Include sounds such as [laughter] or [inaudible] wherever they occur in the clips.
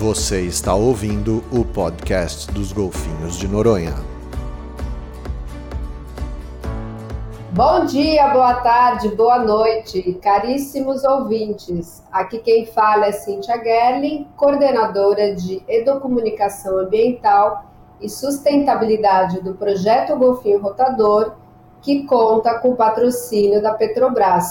Você está ouvindo o podcast dos Golfinhos de Noronha. Bom dia, boa tarde, boa noite, caríssimos ouvintes. Aqui quem fala é Cíntia Gerling, coordenadora de Educomunicação Ambiental e Sustentabilidade do Projeto Golfinho Rotador, que conta com o patrocínio da Petrobras.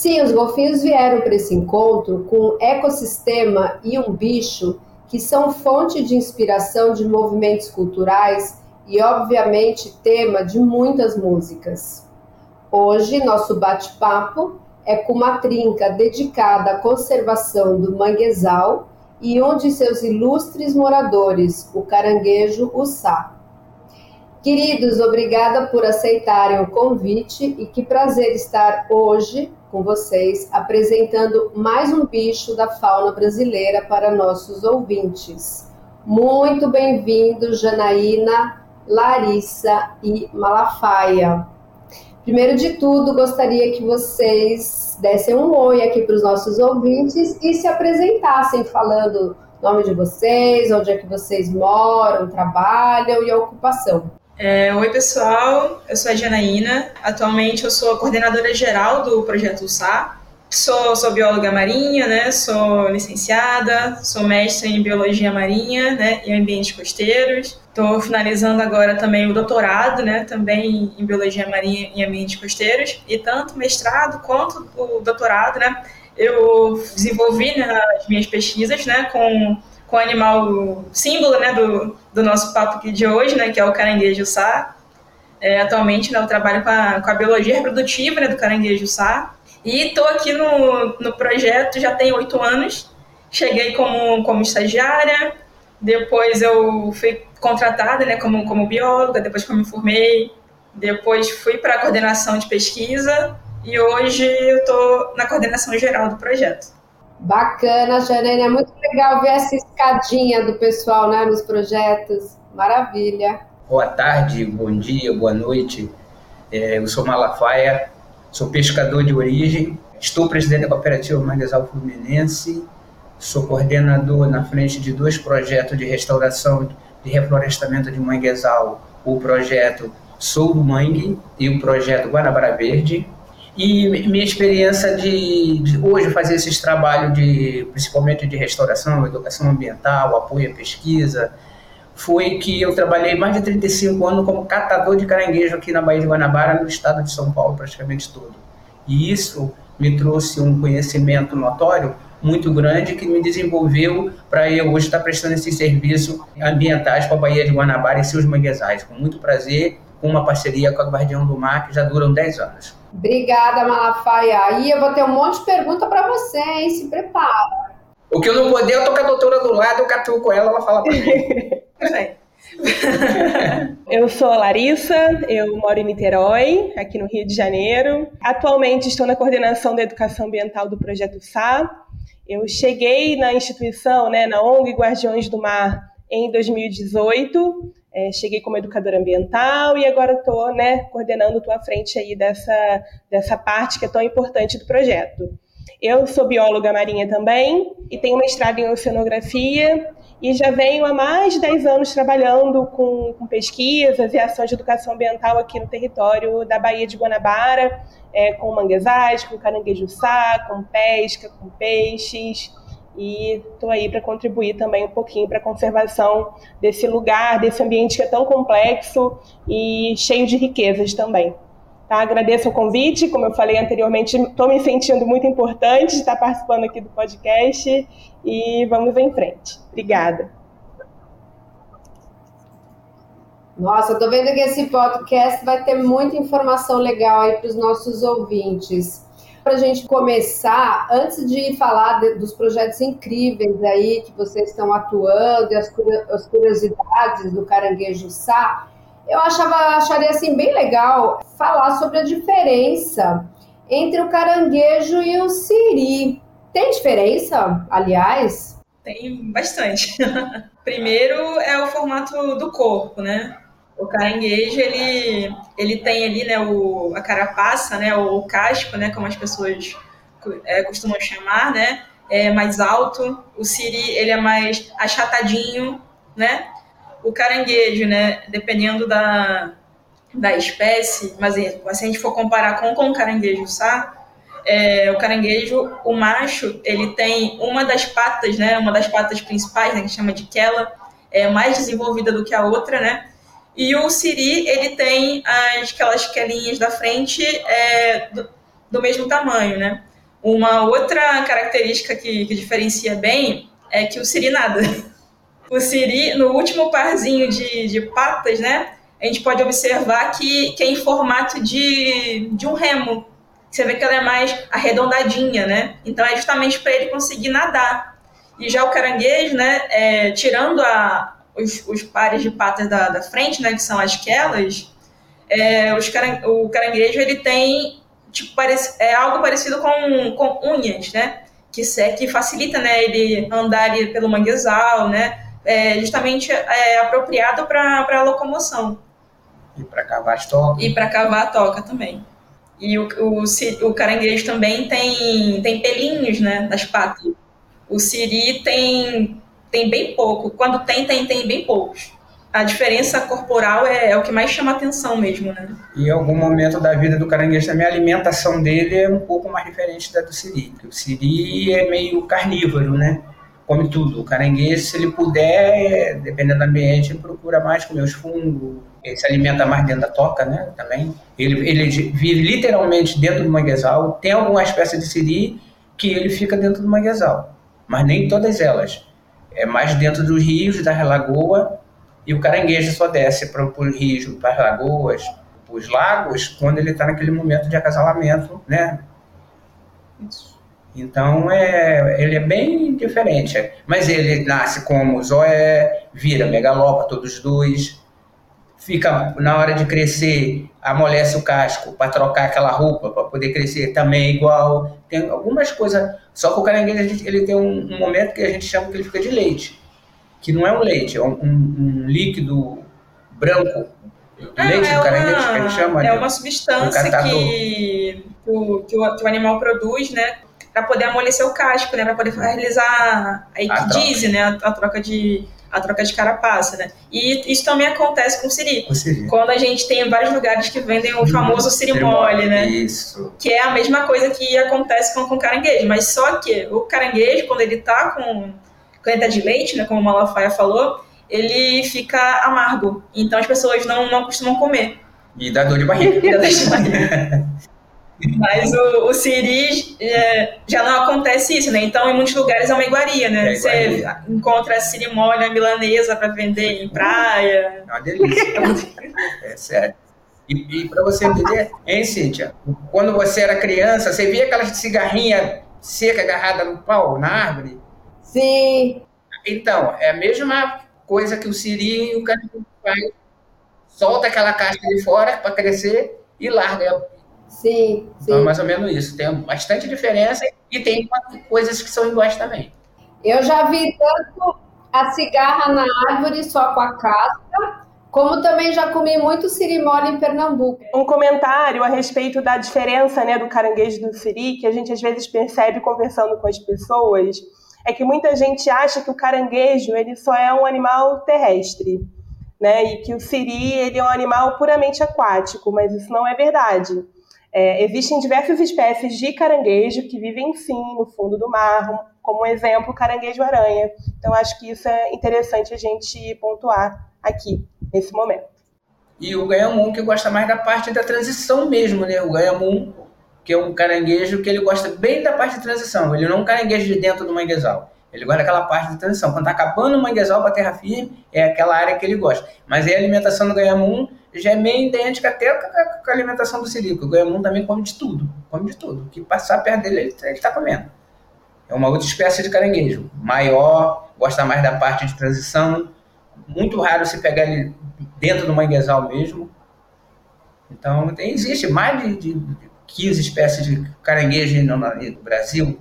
Sim, os golfinhos vieram para esse encontro com um ecossistema e um bicho que são fonte de inspiração de movimentos culturais e, obviamente, tema de muitas músicas. Hoje, nosso bate-papo é com uma trinca dedicada à conservação do manguezal e um de seus ilustres moradores, o caranguejo Ussá. Queridos, obrigada por aceitarem o convite e que prazer estar hoje com vocês apresentando mais um bicho da fauna brasileira para nossos ouvintes. Muito bem-vindo, Janaína, Larissa e Malafaia. Primeiro de tudo, gostaria que vocês dessem um oi aqui para os nossos ouvintes e se apresentassem falando nome de vocês, onde é que vocês moram, trabalham e a ocupação. É, Oi, pessoal. Eu sou a Janaína. Atualmente eu sou a coordenadora geral do projeto USA. Sou, sou bióloga marinha, né? Sou licenciada, sou mestre em biologia marinha, né? E ambientes costeiros. Estou finalizando agora também o doutorado, né? Também em biologia marinha e ambientes costeiros. E tanto mestrado quanto o doutorado, né? Eu desenvolvi né, as minhas pesquisas, né? Com com o animal símbolo né, do, do nosso papo aqui de hoje, né, que é o caranguejo sá. É, atualmente né, eu trabalho com a, com a biologia reprodutiva né, do caranguejo sá. E estou aqui no, no projeto já tem oito anos. Cheguei como, como estagiária, depois eu fui contratada né, como, como bióloga, depois que eu me formei, depois fui para a coordenação de pesquisa e hoje eu estou na coordenação geral do projeto. Bacana, Janaína. É muito legal ver essa escadinha do pessoal né, nos projetos. Maravilha. Boa tarde, bom dia, boa noite. É, eu sou Malafaia, sou pescador de origem, estou presidente da cooperativa Manguezal Fluminense, sou coordenador na frente de dois projetos de restauração de reflorestamento de manguezal, o projeto Sou do Mangue e o projeto Guanabara Verde. E minha experiência de, de, hoje fazer esses trabalhos de principalmente de restauração, educação ambiental, apoio à pesquisa, foi que eu trabalhei mais de 35 anos como catador de caranguejo aqui na Baía de Guanabara, no estado de São Paulo, praticamente todo. E isso me trouxe um conhecimento notório muito grande que me desenvolveu para eu hoje estar prestando esses serviços ambientais para a Baía de Guanabara e seus manguezais. Com muito prazer, com uma parceria com a Guardião do Mar, que já duram 10 anos. Obrigada, Malafaia. Aí eu vou ter um monte de pergunta para você, hein? Se prepara. O que eu não poder, eu tô com a doutora do lado, eu catuco ela, ela fala para mim. [laughs] [laughs] eu sou a Larissa, eu moro em Niterói, aqui no Rio de Janeiro. Atualmente estou na coordenação da educação ambiental do Projeto SA. Eu cheguei na instituição, né, na ONG Guardiões do Mar, em 2018. É, cheguei como educadora ambiental e agora estou né, coordenando, à frente aí dessa, dessa parte que é tão importante do projeto. Eu sou bióloga marinha também e tenho mestrado em oceanografia e já venho há mais de 10 anos trabalhando com, com pesquisas e ações de educação ambiental aqui no território da Baía de Guanabara, é, com manguezais, com caranguejo-sá, com pesca, com peixes, e estou aí para contribuir também um pouquinho para a conservação desse lugar, desse ambiente que é tão complexo e cheio de riquezas também. Tá? Agradeço o convite, como eu falei anteriormente, estou me sentindo muito importante de estar participando aqui do podcast e vamos em frente. Obrigada. Nossa, estou vendo que esse podcast vai ter muita informação legal aí para os nossos ouvintes para a gente começar, antes de falar de, dos projetos incríveis aí que vocês estão atuando e as, as curiosidades do caranguejo Sá, eu achava, acharia assim bem legal falar sobre a diferença entre o caranguejo e o siri. Tem diferença, aliás? Tem bastante. [laughs] Primeiro é o formato do corpo, né? O caranguejo, ele, ele tem ali, né, o, a carapaça, né, o casco, né, como as pessoas é, costumam chamar, né, é mais alto, o siri ele é mais achatadinho, né? O caranguejo, né, dependendo da, da espécie, mas se a gente for comparar com, com o caranguejo sá, é, o caranguejo, o macho, ele tem uma das patas, né, uma das patas principais, né, que chama de quela, é mais desenvolvida do que a outra, né? E o siri, ele tem as, aquelas quelinhas da frente é, do, do, mesmo tamanho, né? Uma outra característica que, que diferencia bem é que o siri nada. [laughs] O siri, no último parzinho de, de patas, né? A gente pode observar que, que é em formato de, de um remo. Você vê que ela é mais arredondadinha, né? Então é justamente para ele conseguir nadar. E já o caranguejo, né, é, tirando a, os, os, pares de patas da, da, frente, né, que são as quelas, é, os caran, o caranguejo ele tem tipo, parece, é algo parecido com, com unhas, né? Que, que facilita né, ele andar ali pelo manguezal, né? É justamente é, apropriado para a locomoção. E para cavar as tocas. E para cavar a toca também. E o, o, o caranguejo também tem, tem pelinhos né, nas patas. O siri tem, tem bem pouco. Quando tem, tem, tem bem poucos. A diferença corporal é, é, o que mais chama atenção mesmo, né? Em algum momento da vida do caranguejo também, a alimentação dele é um pouco mais diferente da do siri. O siri é meio carnívoro, né? Come tudo. O caranguejo, se ele puder, dependendo do ambiente, ele procura mais comer os fungos. Ele se alimenta mais dentro da toca, né? Também. Ele, ele vive literalmente dentro do manguezal. Tem alguma espécie de siri que ele fica dentro do manguezal mas nem todas elas. É mais dentro dos rios, da lagoa, e o caranguejo só desce para os rios, para as lagoas, para os lagos, quando ele está naquele momento de acasalamento, né? Então, é, ele é bem diferente. Mas ele nasce como Zoé, vira megalopa, todos dois, fica na hora de crescer, amolece o casco para trocar aquela roupa para poder crescer também é igual. Tem algumas coisas, só que o caranguejo ele tem um, um, momento que a gente chama que ele fica de leite, que não é um leite, é um, um, um líquido branco. Ah, leite é do caranguejo uma, que a gente chama. É uma substância que, que, o, que o animal produz, né? Para poder amolecer o casco, né? Para poder realizar a equidise, né? A, a troca de a troca de carapaça, né? E isso também acontece com o siri. O siri. Quando a gente tem vários lugares que vendem o famoso sirimole, né? Isso. Que é a mesma coisa que acontece com, com o caranguejo, mas só que o caranguejo, quando ele tá com, tá de leite, né, como a Malafaia falou, ele fica amargo. Então as pessoas não, não costumam comer. E dá dor de barriga. e [laughs] dá dor de barriga. [laughs] Mas o, o Siri é, já não acontece isso, né? Então, em muitos lugares é uma iguaria, né? É Você encontra a sirimónia milanesa para vender em praia. É uma delícia. [laughs] é sério. E, e para você entender, hein, Cíntia? Quando você era criança, você via aquelas cigarrinha seca agarrada no pau, na árvore? Sim. Então, é a mesma coisa que o Siri e o cara faz. Solta aquela casca de fora para crescer e larga Sim, sim. Então, é mais ou menos isso. Tem bastante diferença e tem coisas que são iguais também. Eu já vi tanto a cigarra na árvore só com a casca, como também já comi muito sirimora em Pernambuco. Um comentário a respeito da diferença né, do caranguejo e do siri, que a gente às vezes percebe conversando com as pessoas, é que muita gente acha que o caranguejo ele só é um animal terrestre. Né, e que o siri ele é um animal puramente aquático, mas isso não é verdade. É, existem diversas espécies de caranguejo que vivem sim no fundo do mar, como exemplo caranguejo-aranha. Então acho que isso é interessante a gente pontuar aqui, nesse momento. E o ganhamum que gosta mais da parte da transição mesmo, né? O ganhamum, que é um caranguejo que ele gosta bem da parte de transição, ele não é um caranguejo de dentro do manguezal. Ele gosta daquela parte de transição. Quando está acabando o manguezal para terra firme, é aquela área que ele gosta. Mas aí a alimentação do ganhamum já é meio idêntica até com a alimentação do sirico. O ganhamum também come de tudo. Come de tudo. O que passar perto dele, ele está comendo. É uma outra espécie de caranguejo. Maior, gosta mais da parte de transição. Muito raro se pegar ele dentro do manguezal mesmo. Então, tem, existe mais de, de 15 espécies de caranguejo no, no Brasil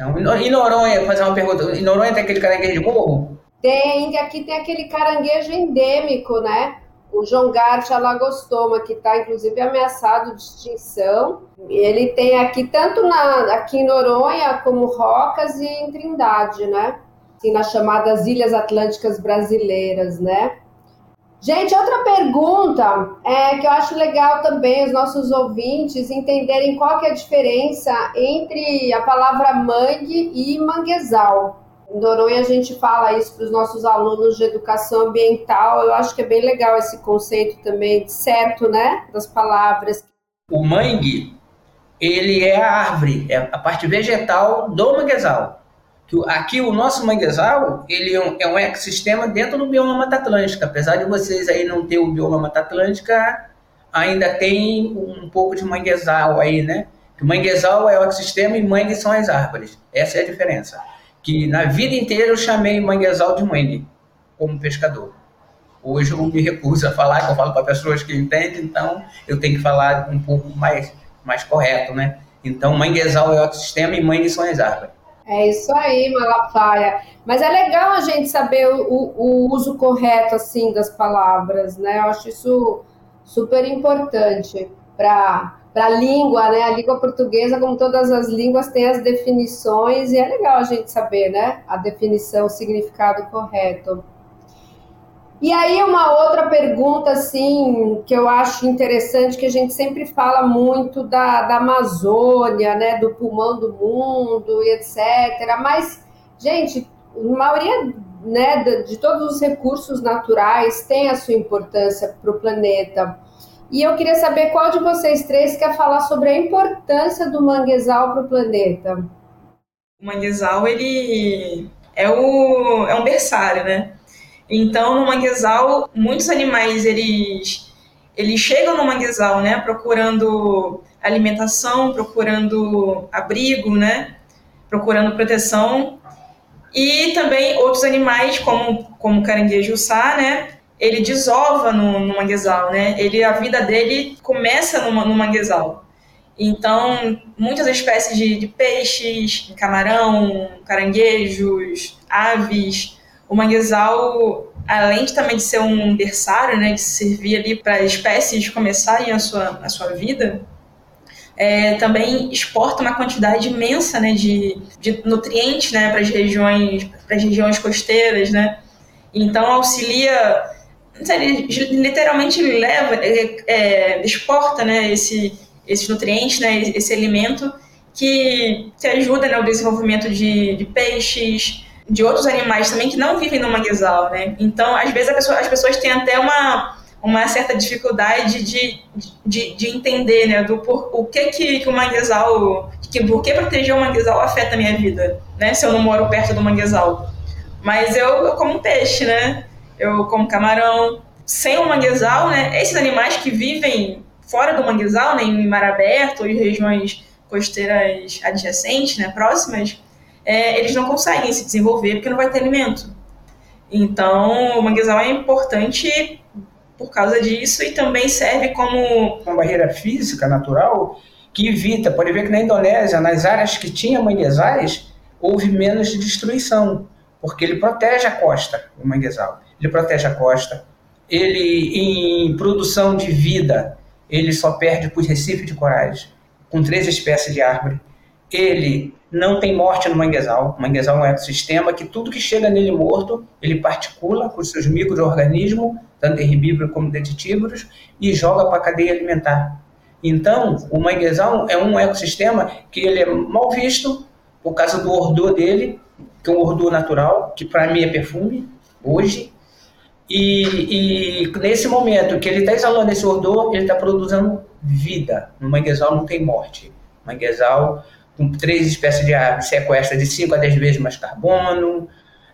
então, em Noronha, fazer uma pergunta, em Noronha tem aquele caranguejo de morro? Tem, aqui tem aquele caranguejo endêmico, né? O João Garte Alagostoma, que está inclusive ameaçado de extinção. Ele tem aqui tanto na, aqui em Noronha como Rocas e em Trindade, né? Assim, nas chamadas Ilhas Atlânticas Brasileiras, né? Gente, outra pergunta é que eu acho legal também os nossos ouvintes entenderem qual que é a diferença entre a palavra mangue e manguezal. Em Noronha a gente fala isso para os nossos alunos de educação ambiental. Eu acho que é bem legal esse conceito também, certo, né, das palavras. O mangue, ele é a árvore, é a parte vegetal do manguezal aqui o nosso manguezal ele é um, é um, ecossistema dentro do bioma Mata Atlântica. Apesar de vocês aí não ter o bioma Mata Atlântica, ainda tem um pouco de manguezal aí, né? O manguezal é o ecossistema e mangue são as árvores. Essa é a diferença. Que na vida inteira eu chamei manguezal de mangue, como pescador. Hoje eu me recuso a falar, que eu falo para pessoas que entendem, então eu tenho que falar um pouco mais, mais correto, né? Então, manguezal é o ecossistema e mangue são as árvores. É isso aí, Malafaia. Mas é legal a gente saber o, o uso correto assim das palavras, né? Eu acho isso super importante para a língua, né? A língua portuguesa, como todas as línguas, tem as definições e é legal a gente saber, né? A definição, o significado correto. E aí uma outra pergunta, assim, que eu acho interessante, que a gente sempre fala muito da, da Amazônia, né, do pulmão do mundo e etc. Mas, gente, a maioria né, de todos os recursos naturais tem a sua importância para o planeta. E eu queria saber qual de vocês três quer falar sobre a importância do manguezal para o planeta. O manguezal, ele é, o, é um berçário, né? Então, no manguezal, muitos animais eles eles chegam no manguezal, né, procurando alimentação, procurando abrigo, né, procurando proteção. E também outros animais, como como o caranguejo sá, né, ele desova no, no manguezal, né? Ele a vida dele começa no, no manguezal. Então, muitas espécies de, de peixes, camarão, caranguejos, aves, o manguezal, além de, também de ser um berçário, né, de servir ali para espécies começarem a sua, a sua vida, é, também exporta uma quantidade imensa né, de, de nutrientes né, para as regiões, regiões costeiras, né? Então auxilia, ele literalmente leva, é, exporta né, esse, esses nutrientes, né, esse alimento que, que ajuda né, o desenvolvimento de, de peixes, de outros animais também que não vivem no manguezal, né? Então, às vezes pessoa, as pessoas têm até uma, uma certa dificuldade de, de, de entender, né, do por, o que que, que o manguezal, que, por que proteger o manguezal afeta a minha vida, né, se eu não moro perto do manguezal. Mas eu, eu como peixe, né, eu como camarão. Sem o manguezal, né, esses animais que vivem fora do manguezal, né, em mar aberto ou em regiões costeiras adjacentes, né, próximas, é, eles não conseguem se desenvolver porque não vai ter alimento. Então, o manguezal é importante por causa disso e também serve como uma barreira física natural que evita, pode ver que na Indonésia, nas áreas que tinha manguezais, houve menos destruição, porque ele protege a costa, o manguezal. Ele protege a costa. Ele, em produção de vida, ele só perde para os recifes de corais, com três espécies de árvore. Ele não tem morte no manguezal. O manguezal é um ecossistema que tudo que chega nele morto, ele particula com seus micro-organismos, tanto herbívoros como detritívoros, e joga para a cadeia alimentar. Então, o manguezal é um ecossistema que ele é mal visto por causa do odor dele, que é um odor natural, que para mim é perfume, hoje. E, e nesse momento que ele está exalando esse odor, ele está produzindo vida. No manguezal não tem morte. Manguezal com três espécies de árvores, sequestra de 5 a 10 vezes mais carbono.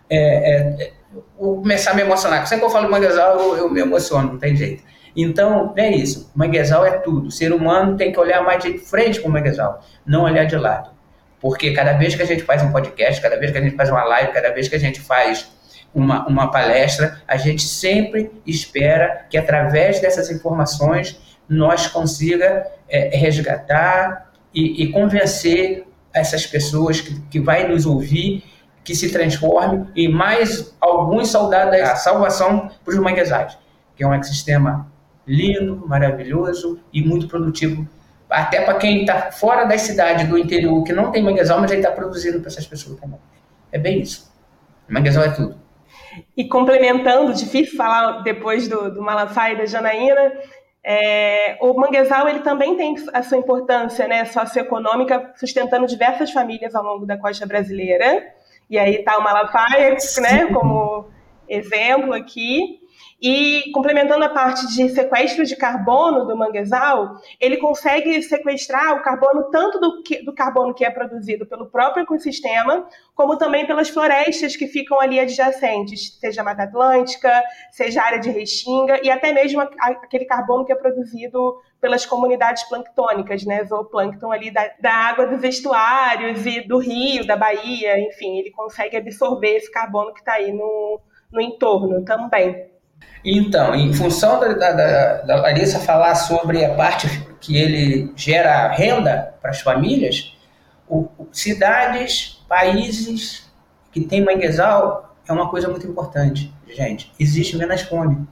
É, é, é, vou começar a me emocionar. Sempre que eu falo manguezal, eu, eu me emociono, não tem jeito. Então, é isso. Manguezal é tudo. O ser humano tem que olhar mais de frente para o manguezal, não olhar de lado. Porque cada vez que a gente faz um podcast, cada vez que a gente faz uma live, cada vez que a gente faz uma, uma palestra, a gente sempre espera que através dessas informações nós consiga é, resgatar e, e convencer essas pessoas que, que vai nos ouvir que se transforme em mais alguns soldados da salvação para os manguezais. que é um ecossistema lindo, maravilhoso e muito produtivo. Até para quem está fora da cidade, do interior, que não tem manguezal, mas ele está produzindo para essas pessoas também. É bem isso. Manguezal é tudo. E complementando, difícil falar depois do, do Malafaia e da Janaína, é, o manguezal ele também tem a sua importância né, socioeconômica, sustentando diversas famílias ao longo da costa brasileira. E aí está o Malafaia né, como exemplo aqui. E complementando a parte de sequestro de carbono do manguezal, ele consegue sequestrar o carbono tanto do, que, do carbono que é produzido pelo próprio ecossistema, como também pelas florestas que ficam ali adjacentes, seja a Mata Atlântica, seja a área de Restinga, e até mesmo aquele carbono que é produzido pelas comunidades planctônicas, né, zooplâncton ali da, da água dos estuários e do rio, da Bahia, enfim, ele consegue absorver esse carbono que está aí no, no entorno também. Então, em função da, da, da, Larissa falar sobre a parte que ele gera renda para as famílias, o, cidades, países que têm manguezal é uma coisa muito importante, gente. Existe menos fome,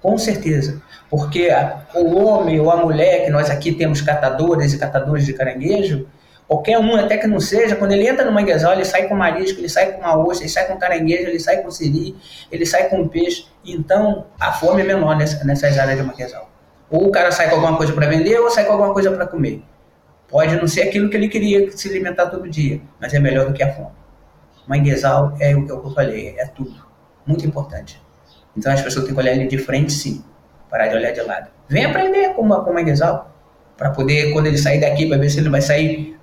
com certeza. Porque o homem ou a mulher, que nós aqui temos catadores e catadores de caranguejo, Qualquer um, até que não seja, quando ele entra no manguezal, ele sai com marisco, ele sai com uma ostra, ele sai com caranguejo, ele sai com siri, ele sai com peixe. Então, a fome é menor nessa, nessas áreas de manguezal. Ou o cara sai com alguma coisa para vender, ou sai com alguma coisa para comer. Pode não ser aquilo que ele queria se alimentar todo dia, mas é melhor do que a fome. Manguezal é o que eu falei, é tudo. Muito importante. Então as pessoas têm que olhar ele de frente, sim. Parar de olhar de lado. Vem aprender com, com o manguezal. Para poder, quando ele sair daqui, para ver se ele vai sair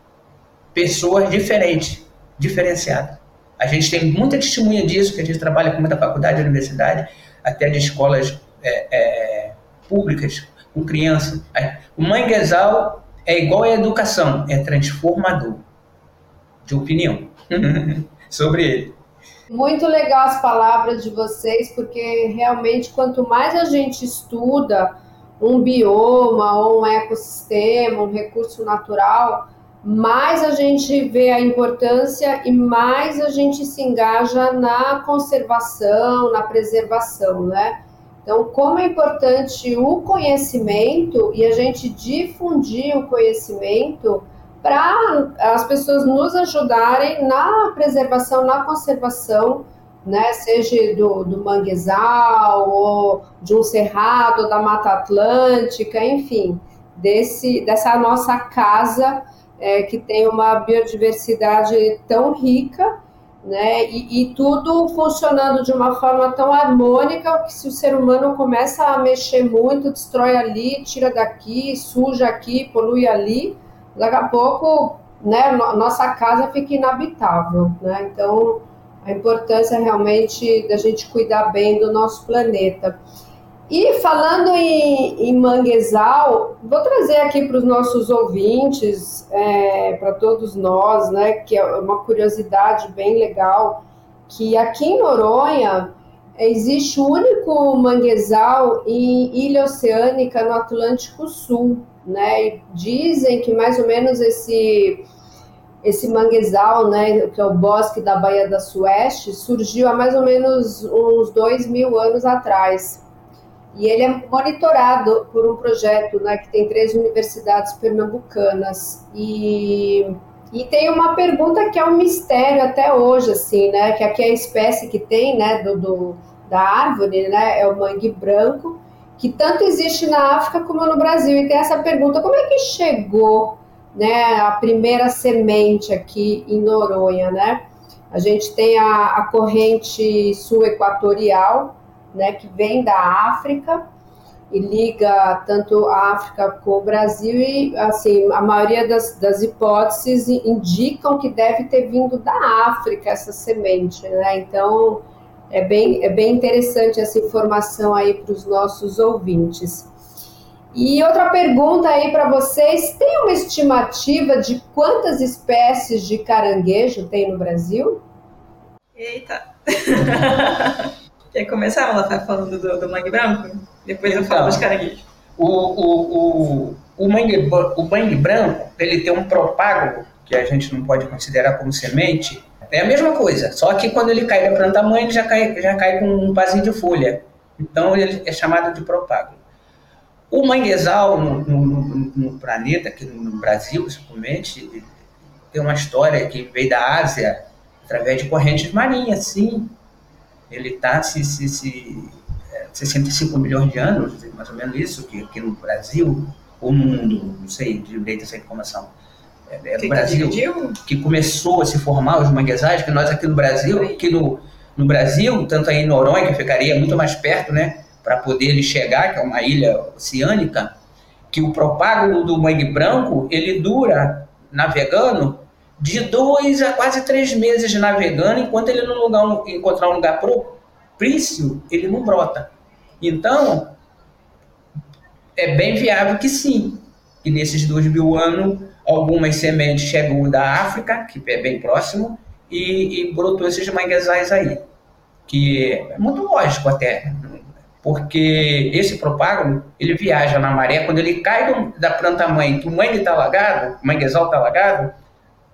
pessoas diferentes, diferenciadas. A gente tem muita testemunha disso, que a gente trabalha com muita faculdade, universidade, até de escolas é, é, públicas, com crianças. O manguezal é igual à educação, é transformador de opinião [laughs] sobre ele. Muito legal as palavras de vocês, porque realmente quanto mais a gente estuda um bioma ou um ecossistema, um recurso natural, mais a gente vê a importância e mais a gente se engaja na conservação, na preservação, né? Então, como é importante o conhecimento e a gente difundir o conhecimento para as pessoas nos ajudarem na preservação, na conservação, né? Seja do, do manguezal, ou de um cerrado, da Mata Atlântica, enfim, desse, dessa nossa casa é, que tem uma biodiversidade tão rica, né? E, e, tudo funcionando de uma forma tão harmônica que se o ser humano começa a mexer muito, destrói ali, tira daqui, suja aqui, polui ali, daqui a pouco, né? Nossa casa fica inabitável, né? Então a importância realmente da gente cuidar bem do nosso planeta. E falando em, em manguezal, vou trazer aqui para os nossos ouvintes, é, para todos nós, né, que é uma curiosidade bem legal, que aqui em Noronha existe o único manguezal em ilha oceânica no Atlântico Sul, né? E dizem que mais ou menos esse esse manguezal, né, que é o bosque da Baía da Sueste, surgiu há mais ou menos uns dois mil anos atrás. E ele é monitorado por um projeto né, que tem três universidades pernambucanas. E, e tem uma pergunta que é um mistério até hoje, assim, né? Que aqui é a espécie que tem, né, do, do da árvore, né, é o mangue branco, que tanto existe na África como no Brasil. E tem essa pergunta: como é que chegou né, a primeira semente aqui em Noronha, né? A gente tem a, a corrente sul equatorial, né, que vem da África e liga tanto a África com o Brasil e assim a maioria das, das hipóteses indicam que deve ter vindo da África essa semente, né? Então é bem, é bem interessante essa informação aí para os nossos ouvintes. E outra pergunta aí para vocês: tem uma estimativa de quantas espécies de caranguejo tem no Brasil? Eita! [laughs] Quer começar, ela tá falando do, do mangue branco? Depois então, eu falo dos caranguejos. O, o, o, o, mangue, o mangue branco, ele tem um propágulo, que a gente não pode considerar como semente, é a mesma coisa, só que quando ele cai da planta mãe, ele já cai, já cai com um vasinho de folha. Então ele é chamado de propágulo. O manguezal no, no, no, planeta, aqui no Brasil principalmente, tem uma história que veio da Ásia através de correntes marinhas, sim. Ele está se, se, se 65 é, milhões de anos, mais ou menos isso, que aqui no Brasil, ou no mundo, não sei direito essa informação. É, é no Brasil, que começou a se formar os manguezais, que nós aqui no Brasil, aqui no, no Brasil, tanto aí em Noronha, que ficaria muito mais perto, né, para poder ele chegar, que é uma ilha oceânica, que o propágulo do mangue branco, ele dura, navegando, de dois a quase três meses navegando, enquanto ele não lugar, encontrar um lugar propício, ele não brota. Então, é bem viável que sim, que nesses dois mil anos, algumas sementes chegam da África, que é bem próximo, e, e brotou esses manguezais aí. Que é muito lógico até, porque esse propágulo, ele viaja na maré, quando ele cai da planta-mãe, que o mangue está alagado, o manguezal está alagado,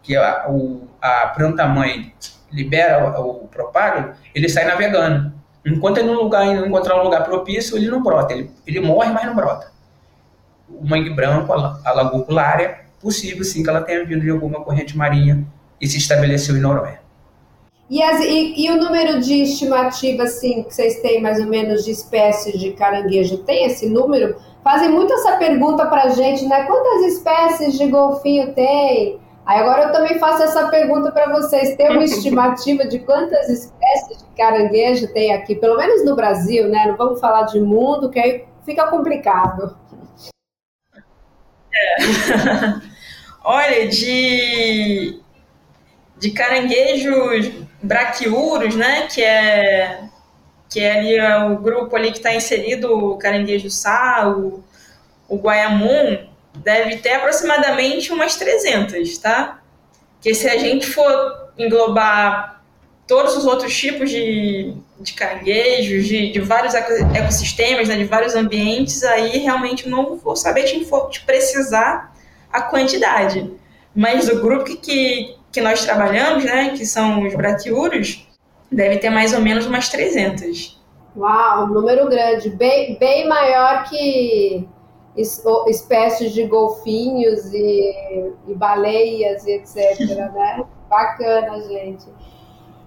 que a, o, a planta-mãe libera o, o propágulo, ele sai navegando. Enquanto ele não, lugar, não encontrar um lugar propício, ele não brota. Ele, ele morre, mas não brota. O mangue branco, a, a lagoculária, possível sim que ela tenha vindo de alguma corrente marinha e se estabeleceu em Noronha. E, as, e, e, o número de estimativa, assim, que vocês têm mais ou menos de espécies de caranguejo, tem esse número? Fazem muito essa pergunta para a gente, né? Quantas espécies de golfinho tem? Aí agora eu também faço essa pergunta para vocês. Tem uma estimativa de quantas espécies de caranguejo tem aqui, pelo menos no Brasil, né? Não vamos falar de mundo, que aí fica complicado. É. [laughs] Olha, de, de caranguejos braquiuros, né? Que é, que é ali é o grupo ali que está inserido, o caranguejo sal, o, o guaiamum deve ter aproximadamente umas 300, tá? Que se a gente for englobar todos os outros tipos de, de caranguejos, de, de vários ecossistemas, né, de vários ambientes, aí realmente não vou saber te, te precisar a quantidade. Mas o grupo que, que, que nós trabalhamos, né, que são os braquiuros, deve ter mais ou menos umas 300. Uau, um número grande, bem, bem maior que espécies de golfinhos e, e baleias e etc, né? Bacana, gente.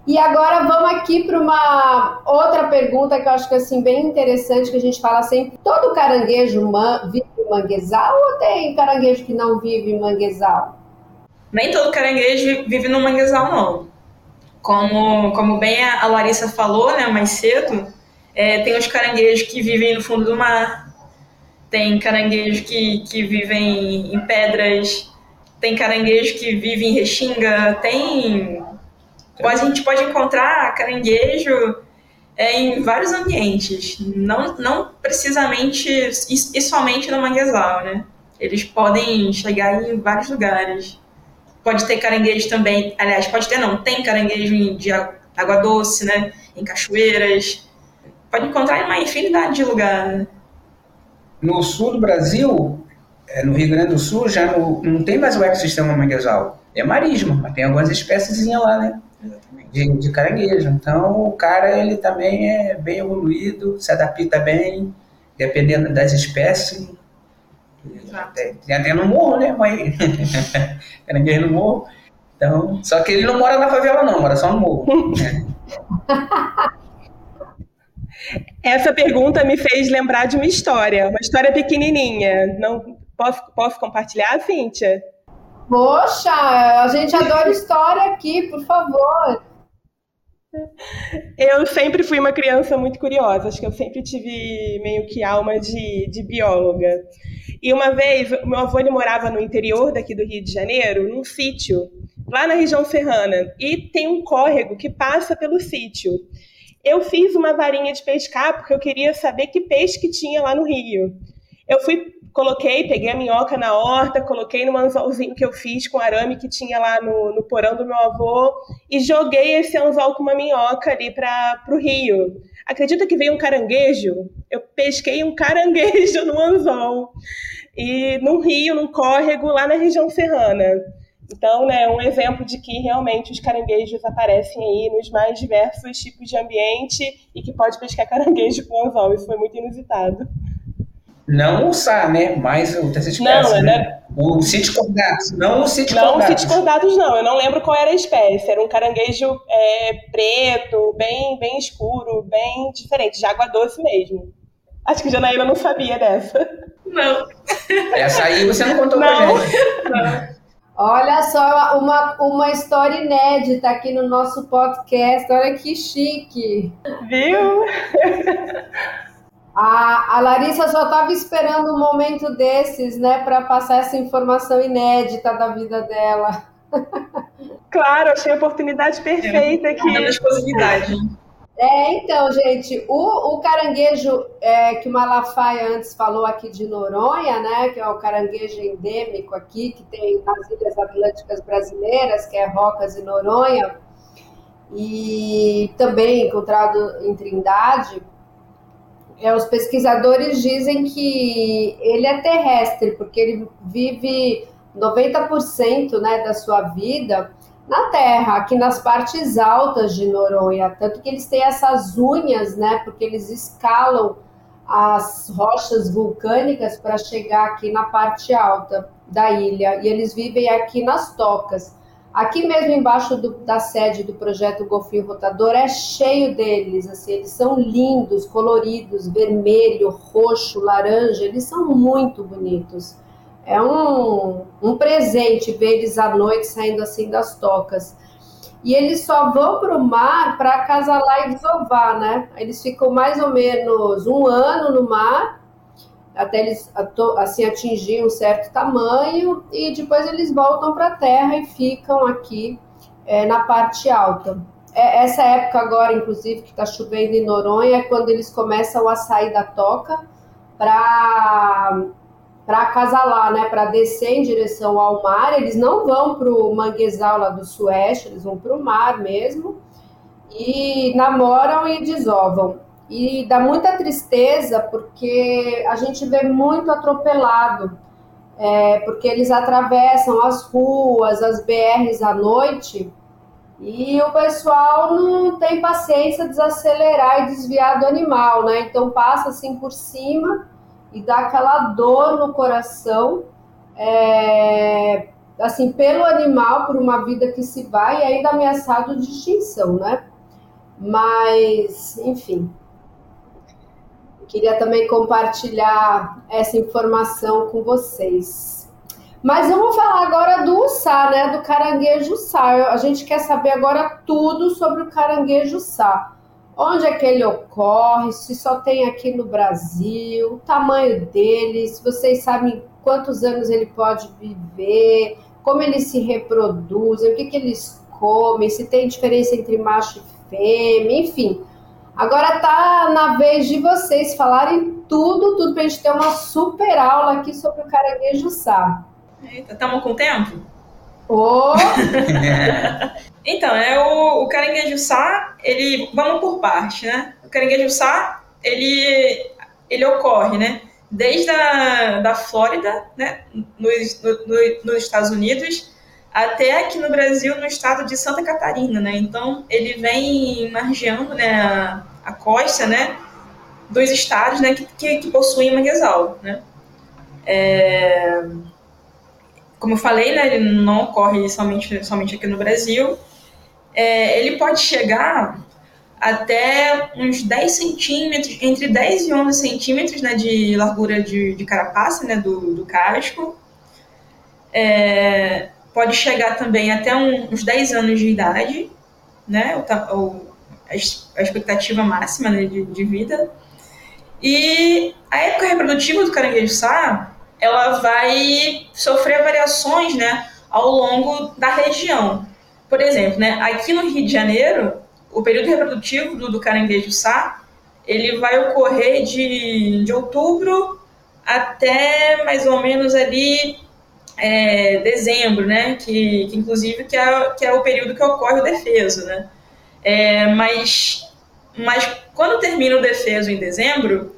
E agora vamos aqui para uma outra pergunta que eu acho que assim bem interessante que a gente fala sempre. Todo caranguejo vive em manguezal ou tem caranguejo que não vive em manguezal? Nem todo caranguejo vive no manguezal não. Como, como bem a Larissa falou, né, mais cedo, é, tem os caranguejos que vivem no fundo do mar, tem caranguejos que, que vivem em pedras, tem caranguejo que vive em restinga, tem. A gente pode encontrar caranguejo é, em vários ambientes, não, não precisamente e, somente no manguezal, né? Eles podem chegar em vários lugares. Pode ter caranguejo também, aliás, pode ter não, tem caranguejo de água doce, né? Em cachoeiras. Pode encontrar em uma infinidade de lugares. No sul do Brasil, é, no Rio Grande do Sul, já no, não tem mais o ecossistema manguezal. É marisma, mas tem algumas espécies lá, né? De, de, caranguejo. Então, o cara, ele também é bem evoluído, se adapta bem, dependendo das espécies. Tem até no morro, né, mãe? [laughs] caranguejo no morro. Então, só que ele não mora na favela, não, mora só no morro. [laughs] Essa pergunta me fez lembrar de uma história, uma história pequenininha. Não posso, posso compartilhar, Cíntia? Poxa, a gente adora história aqui, por favor. Eu sempre fui uma criança muito curiosa, acho que eu sempre tive meio que alma de, de bióloga. E uma vez, meu avô ele morava no interior daqui do Rio de Janeiro, num sítio, lá na região serrana, e tem um córrego que passa pelo sítio. Eu fiz uma varinha de pescar porque eu queria saber que peixe que tinha lá no rio. Eu fui, coloquei, peguei a minhoca na horta, coloquei no anzolzinho que eu fiz com arame que tinha lá no, no porão do meu avô e joguei esse anzol com uma minhoca ali para o rio. Acredita que veio um caranguejo? Eu pesquei um [laughs] caranguejo no anzol. E num rio, num córrego, lá na região serrana. Então, né, um exemplo de que realmente os caranguejos aparecem aí nos mais diversos tipos de ambiente e que pode pescar [laughs] caranguejo com anzol. Isso foi muito inusitado. Não o Sá, né? Mas o terceiro espécie, não, né? né? O Citicordatus, não o Citicordatus. Não, o Citicordatus não. Eu não lembro qual era a espécie. Era um caranguejo é, preto, bem, bem escuro, bem diferente, de água doce mesmo. Acho que a Janaína não sabia dessa. Não. Essa aí você não contou não. pra gente. Não. Olha só, uma, uma história inédita aqui no nosso podcast. Olha que chique. Viu? [laughs] A, a Larissa só estava esperando um momento desses, né, para passar essa informação inédita da vida dela. [laughs] Claro, achei a oportunidade perfeita é, aqui. É exclusividade. É, então, gente, o, o caranguejo é, que o Malafaia antes falou aqui de Noronha, né, que é o caranguejo endêmico aqui, que tem nas Ilhas Atlânticas Brasileiras, que é Rocas e Noronha, e também encontrado em Trindade, é, os pesquisadores dizem que ele é terrestre, porque ele vive 90% né, da sua vida na Terra, aqui nas partes altas de Noronha. Tanto que eles têm essas unhas, né, porque eles escalam as rochas vulcânicas para chegar aqui na parte alta da ilha. E eles vivem aqui nas tocas. Aqui mesmo embaixo do, da sede do projeto Golfinho Rotador é cheio deles, assim, eles são lindos, coloridos, vermelho, roxo, laranja, eles são muito bonitos. É um, um presente ver eles à noite saindo assim das tocas. E eles só vão para o mar para acasalar e desovar, né? Eles ficam mais ou menos um ano no mar até eles assim atingir um certo tamanho e depois eles voltam para a terra e ficam aqui é, na parte alta. É, essa época agora, inclusive, que está chovendo em Noronha, é quando eles começam a sair da toca para para acasalar, né, para descer em direção ao mar. Eles não vão para o manguezal lá do sueste, eles vão para o mar mesmo e namoram e desovam. E dá muita tristeza porque a gente vê muito atropelado, é, porque eles atravessam as ruas, as BRs à noite, e o pessoal não tem paciência de desacelerar e desviar do animal, né? Então passa assim por cima e dá aquela dor no coração, é, assim, pelo animal, por uma vida que se vai e ainda ameaçado de extinção, né? Mas, enfim, Queria também compartilhar essa informação com vocês. Mas vamos falar agora do Ussá, né? Do caranguejo Sá. A gente quer saber agora tudo sobre o caranguejo Sá. Onde é que ele ocorre? Se só tem aqui no Brasil, o tamanho dele, se vocês sabem quantos anos ele pode viver, como eles se reproduzem, o que, que eles comem, se tem diferença entre macho e fêmea, enfim. Agora tá na vez de vocês falarem tudo, tudo para a gente ter uma super aula aqui sobre o caranguejo sá. Eita, estamos com tempo? Oh. [laughs] [laughs] então, é o, o caranguejo sá, ele vamos por parte, né? O caranguejo sá, ele ele ocorre, né? Desde a da Flórida, né, nos, no, no, nos Estados Unidos, até aqui no Brasil, no estado de Santa Catarina, né? Então, ele vem margeando, né, a, a costa, né, dos estados, né, que, que, que possuem manguezal, né? É, como eu falei, né, ele não ocorre somente, somente aqui no Brasil. É, ele pode chegar até uns 10 centímetros, entre 10 e 11 centímetros né, de largura de, de carapaça, né, do, do casco. É, pode chegar também até um, uns 10 anos de idade, né? O, o, a expectativa máxima né, de, de, vida. E a época reprodutiva do caranguejo-sá, ela vai sofrer variações, né, ao longo da região. Por exemplo, né, aqui no Rio de Janeiro, o período reprodutivo do, do caranguejo-sá, ele vai ocorrer de, de outubro até mais ou menos ali é, dezembro, né? Que, que inclusive que é, que é o período que ocorre o defeso, né? É, mas, mas quando termina o defeso em dezembro,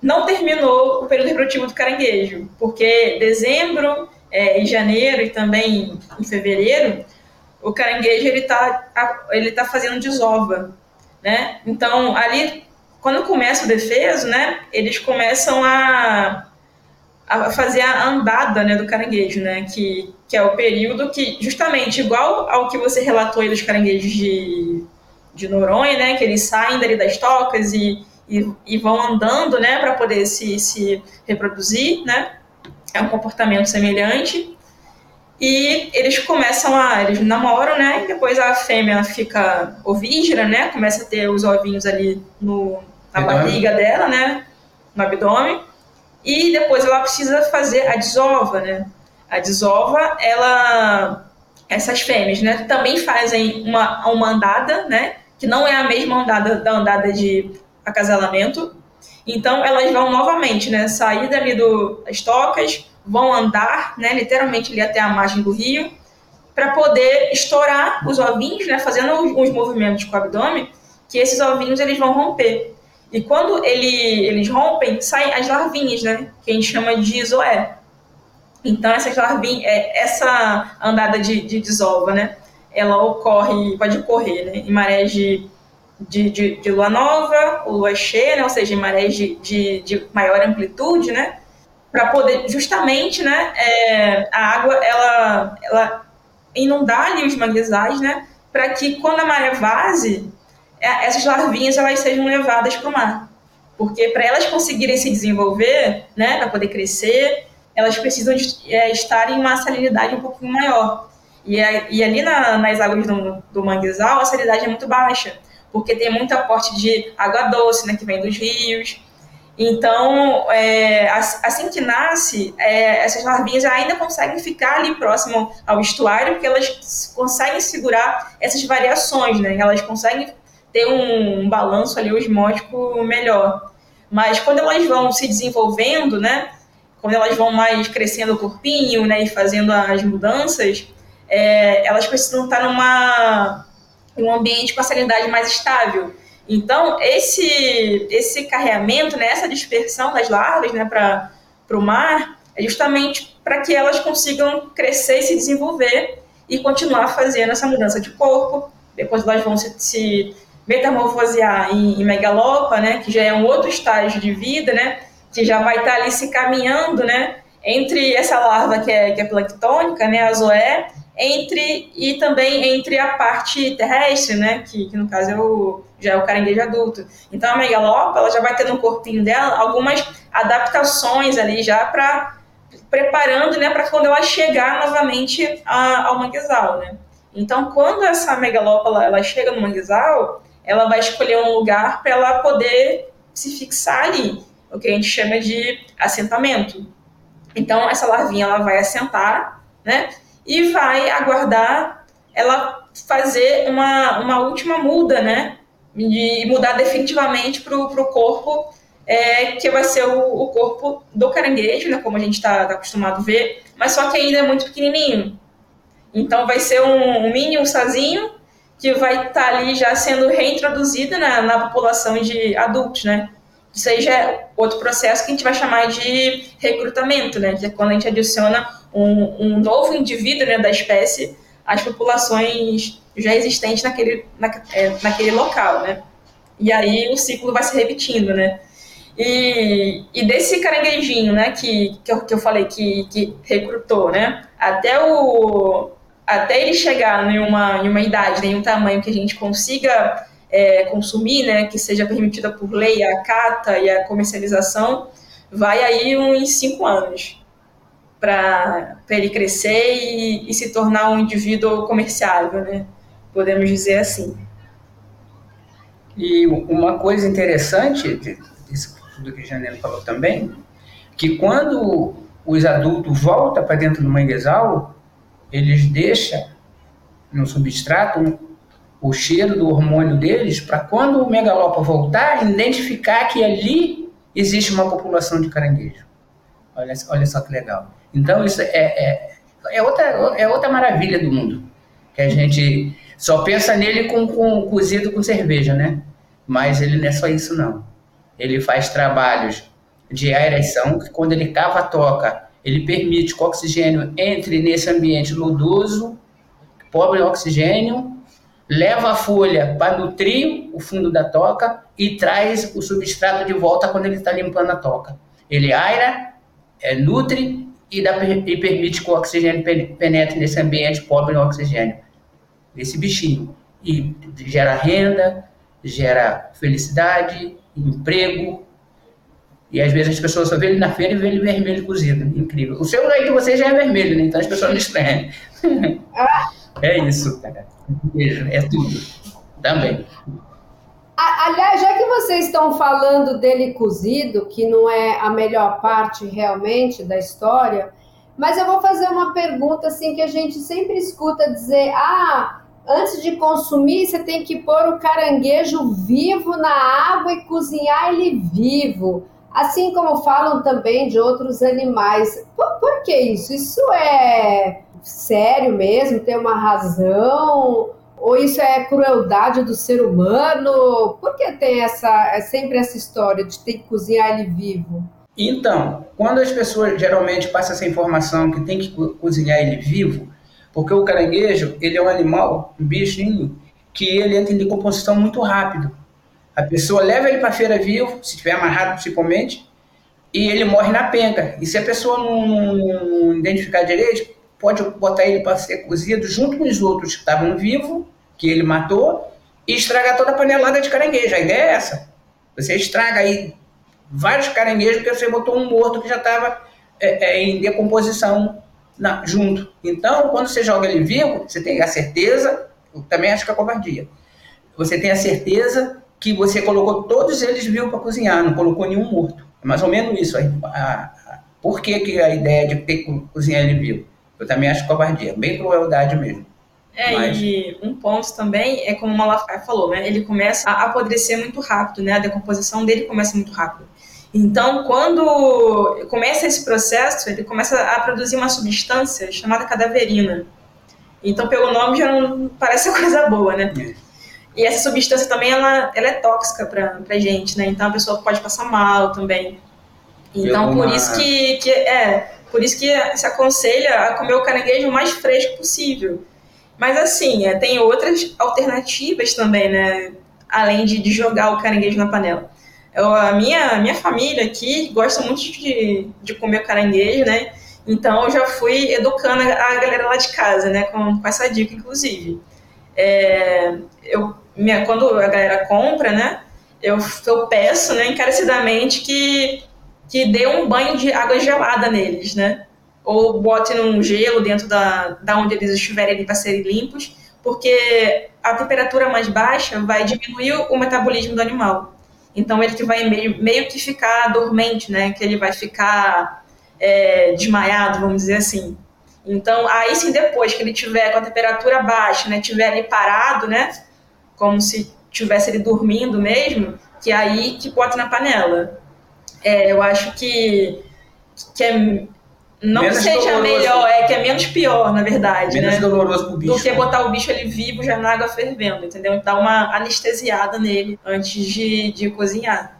não terminou o período reprodutivo do caranguejo, porque dezembro é, janeiro e também em fevereiro, o caranguejo ele está ele tá fazendo desova, né? Então ali quando começa o defeso, né, eles começam a, a fazer a andada, né, do caranguejo, né, que, que é o período que justamente igual ao que você relatou aí dos caranguejos de, de Noronha, né, que eles saem dali das tocas e, e, e vão andando, né, para poder se, se reproduzir, né, é um comportamento semelhante. E eles começam a. Eles namoram, né? E depois a fêmea fica ovígera, né? Começa a ter os ovinhos ali no, na barriga dela, né? No abdômen. E depois ela precisa fazer a desova, né? A desova, ela. Essas fêmeas, né? Também fazem uma, uma andada, né? Que não é a mesma andada da andada de acasalamento. Então elas vão novamente, né? Sair dali do, das tocas vão andar, né, literalmente ali até a margem do rio, para poder estourar os ovinhos, né, fazendo os, movimentos com o abdômen, que esses ovinhos eles vão romper. E quando ele, eles rompem, saem as larvinhas, né, que a gente chama de zoé. Então essas larvinhas, é, essa andada de, de desova, né, ela ocorre, pode ocorrer, né, em marés de de, de, de, lua nova, ou lua cheia, né? ou seja, em marés de, de, de, maior amplitude, né? Para poder justamente, né, é, a água ela, ela inundar ali os manguezais, né, para que quando a maré vaze, é, essas larvinhas elas sejam levadas para o mar, porque para elas conseguirem se desenvolver, né, para poder crescer, elas precisam de, é, estar em uma salinidade um pouquinho maior. E, e ali na, nas águas do, do manguezal a salinidade é muito baixa, porque tem muito aporte de água doce, né, que vem dos rios, então, é, assim que nasce, é, essas larvinhas ainda conseguem ficar ali próximo ao estuário, porque elas conseguem segurar essas variações, né? Elas conseguem ter um, balanço ali osmótico melhor. Mas quando elas vão se desenvolvendo, né? Quando elas vão mais crescendo o corpinho, né? E fazendo as mudanças, é, elas precisam estar numa, em um ambiente com a salinidade mais estável. Então, esse, esse carreamento, né, essa dispersão das larvas né, para o mar, é justamente para que elas consigam crescer e se desenvolver e continuar fazendo essa mudança de corpo. Depois elas vão se, se metamorfosear em, em megalopa, né, que já é um outro estágio de vida, né, que já vai estar tá ali se caminhando, né, entre essa larva que é, que é planctônica, né, a zoé, entre e também entre a parte terrestre, né, que, que no caso é o, já é o caranguejo adulto. Então a megalopa ela já vai ter no corpinho dela algumas adaptações ali já para preparando, né, para quando ela chegar novamente a, ao manguezal, né. Então quando essa megalopa ela, ela chega no manguezal, ela vai escolher um lugar para ela poder se fixar ali, o que a gente chama de assentamento. Então essa larvinha ela vai assentar, né? e vai aguardar ela fazer uma, uma última muda, né? E mudar definitivamente para o corpo é, que vai ser o, o, corpo do caranguejo, né? Como a gente está tá acostumado a ver, mas só que ainda é muito pequenininho. Então vai ser um, um mini que vai estar tá ali já sendo reintroduzido na, na população de adultos, né? Isso aí já é outro processo que a gente vai chamar de recrutamento, né? Que é quando a gente adiciona um, um novo indivíduo né, da espécie às populações já existentes naquele, na, é, naquele local, né? E aí o ciclo vai se repetindo, né? E, e desse caranguejinho, né, que, que, eu, que eu falei que, que recrutou, né, até, o, até ele chegar em uma, em uma idade, em um tamanho que a gente consiga é, consumir, né, que seja permitida por lei a cata e a comercialização, vai aí uns cinco anos para ele crescer e, e, se tornar um indivíduo comerciável, né? Podemos dizer assim. E uma coisa interessante, isso que a falou também, que quando os adultos voltam para dentro do manguezal, eles deixam no substrato o cheiro do hormônio deles para quando o megalopa voltar, identificar que ali existe uma população de caranguejo. Olha, olha só que legal. Então, isso é, é, é, outra, é outra maravilha do mundo. Que a gente só pensa nele com, com cozido com cerveja, né? Mas ele não é só isso, não. Ele faz trabalhos de aeração, que quando ele cava a toca, ele permite que o oxigênio entre nesse ambiente lodoso, pobre em oxigênio, leva a folha para nutrir o fundo da toca e traz o substrato de volta quando ele está limpando a toca. Ele aira, é, nutre e, dá, e permite que o oxigênio penetre nesse ambiente pobre em oxigênio. Esse bichinho. E gera renda, gera felicidade, emprego. E às vezes as pessoas só vê ele na feira e vê ele vermelho cozido. Incrível. O seu aí de você já é vermelho, né? Então as pessoas não estranham. é isso, cara. É tudo. Também. Aliás, já que vocês estão falando dele cozido, que não é a melhor parte realmente da história, mas eu vou fazer uma pergunta assim que a gente sempre escuta dizer: ah, antes de consumir, você tem que pôr o caranguejo vivo na água e cozinhar ele vivo. Assim como falam também de outros animais. Por, por que isso? Isso é sério mesmo? Tem uma razão? Ou isso é crueldade do ser humano? Por que tem essa, é sempre essa história de ter que cozinhar ele vivo? Então, quando as pessoas geralmente passam essa informação que tem que cozinhar ele vivo, porque o caranguejo, ele é um animal, um bichinho, que ele entra em decomposição muito rápido. A pessoa leva ele para a feira vivo, se estiver amarrado principalmente, e ele morre na penca. E se a pessoa não, não, identificar direito, pode botar ele para ser cozido junto com os outros que estavam vivos, que ele matou, e estragar toda a panelada de caranguejo. A ideia é essa. Você estraga aí vários caranguejos porque você botou um morto que já estava é, é, em decomposição na, junto. Então, quando você joga ele vivo, você tem a certeza, eu também acho que é covardia, você tem a certeza que você colocou todos eles vivos para cozinhar, não colocou nenhum morto. É mais ou menos isso. aí. por que, que a ideia de ter que cozinhar ele vivo? Eu também acho covardia, bem crueldade mesmo. É, Mas... e um ponto também é como o Malafaia falou, né? Ele começa a apodrecer muito rápido, né? A decomposição dele começa muito rápido. Então, quando começa esse processo, ele começa a produzir uma substância chamada cadaverina. Então, pelo nome já não parece [laughs] coisa boa, né? É. E essa substância também, ela, ela é tóxica para a gente, né? Então, a pessoa pode passar mal também. Então, por isso que, que é por isso que se aconselha a comer o caranguejo o mais fresco possível. Mas assim, é, tem outras alternativas também, né? Além de, de jogar o caranguejo na panela. Eu, a minha, minha família aqui gosta muito de, de comer caranguejo, né? Então eu já fui educando a galera lá de casa, né? Com, com essa dica, inclusive. É, eu, minha, quando a galera compra, né? Eu, eu peço, né, encarecidamente que que dê um banho de água gelada neles, né? Ou bote num gelo dentro da, da onde eles estiverem para serem limpos, porque a temperatura mais baixa vai diminuir o metabolismo do animal. Então ele vai meio, meio que ficar dormente, né? Que ele vai ficar é, desmaiado, vamos dizer assim. Então, aí sim, depois que ele tiver com a temperatura baixa, né, tiver ali parado, né, como se tivesse ele dormindo mesmo, que aí que bota na panela. É, eu acho que, que é, não menos que seja doloroso. melhor, é que é menos pior, na verdade, menos né? doloroso pro bicho. Do que botar o bicho ali vivo já na água fervendo, entendeu? Dar uma anestesiada nele antes de, de cozinhar.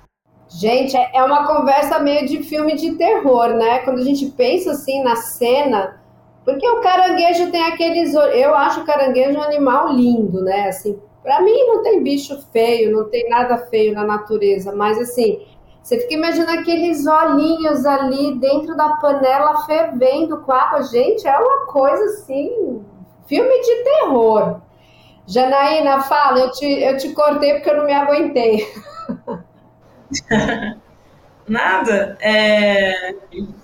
Gente, é, é uma conversa meio de filme de terror, né? Quando a gente pensa assim na cena, porque o caranguejo tem aqueles. Eu acho o caranguejo um animal lindo, né? Assim, para mim não tem bicho feio, não tem nada feio na natureza, mas assim, você fica imaginando aqueles olhinhos ali dentro da panela fervendo com água. Gente, é uma coisa assim, filme de terror. Janaína, fala, eu te, eu te cortei porque eu não me aguentei. [laughs] Nada. É,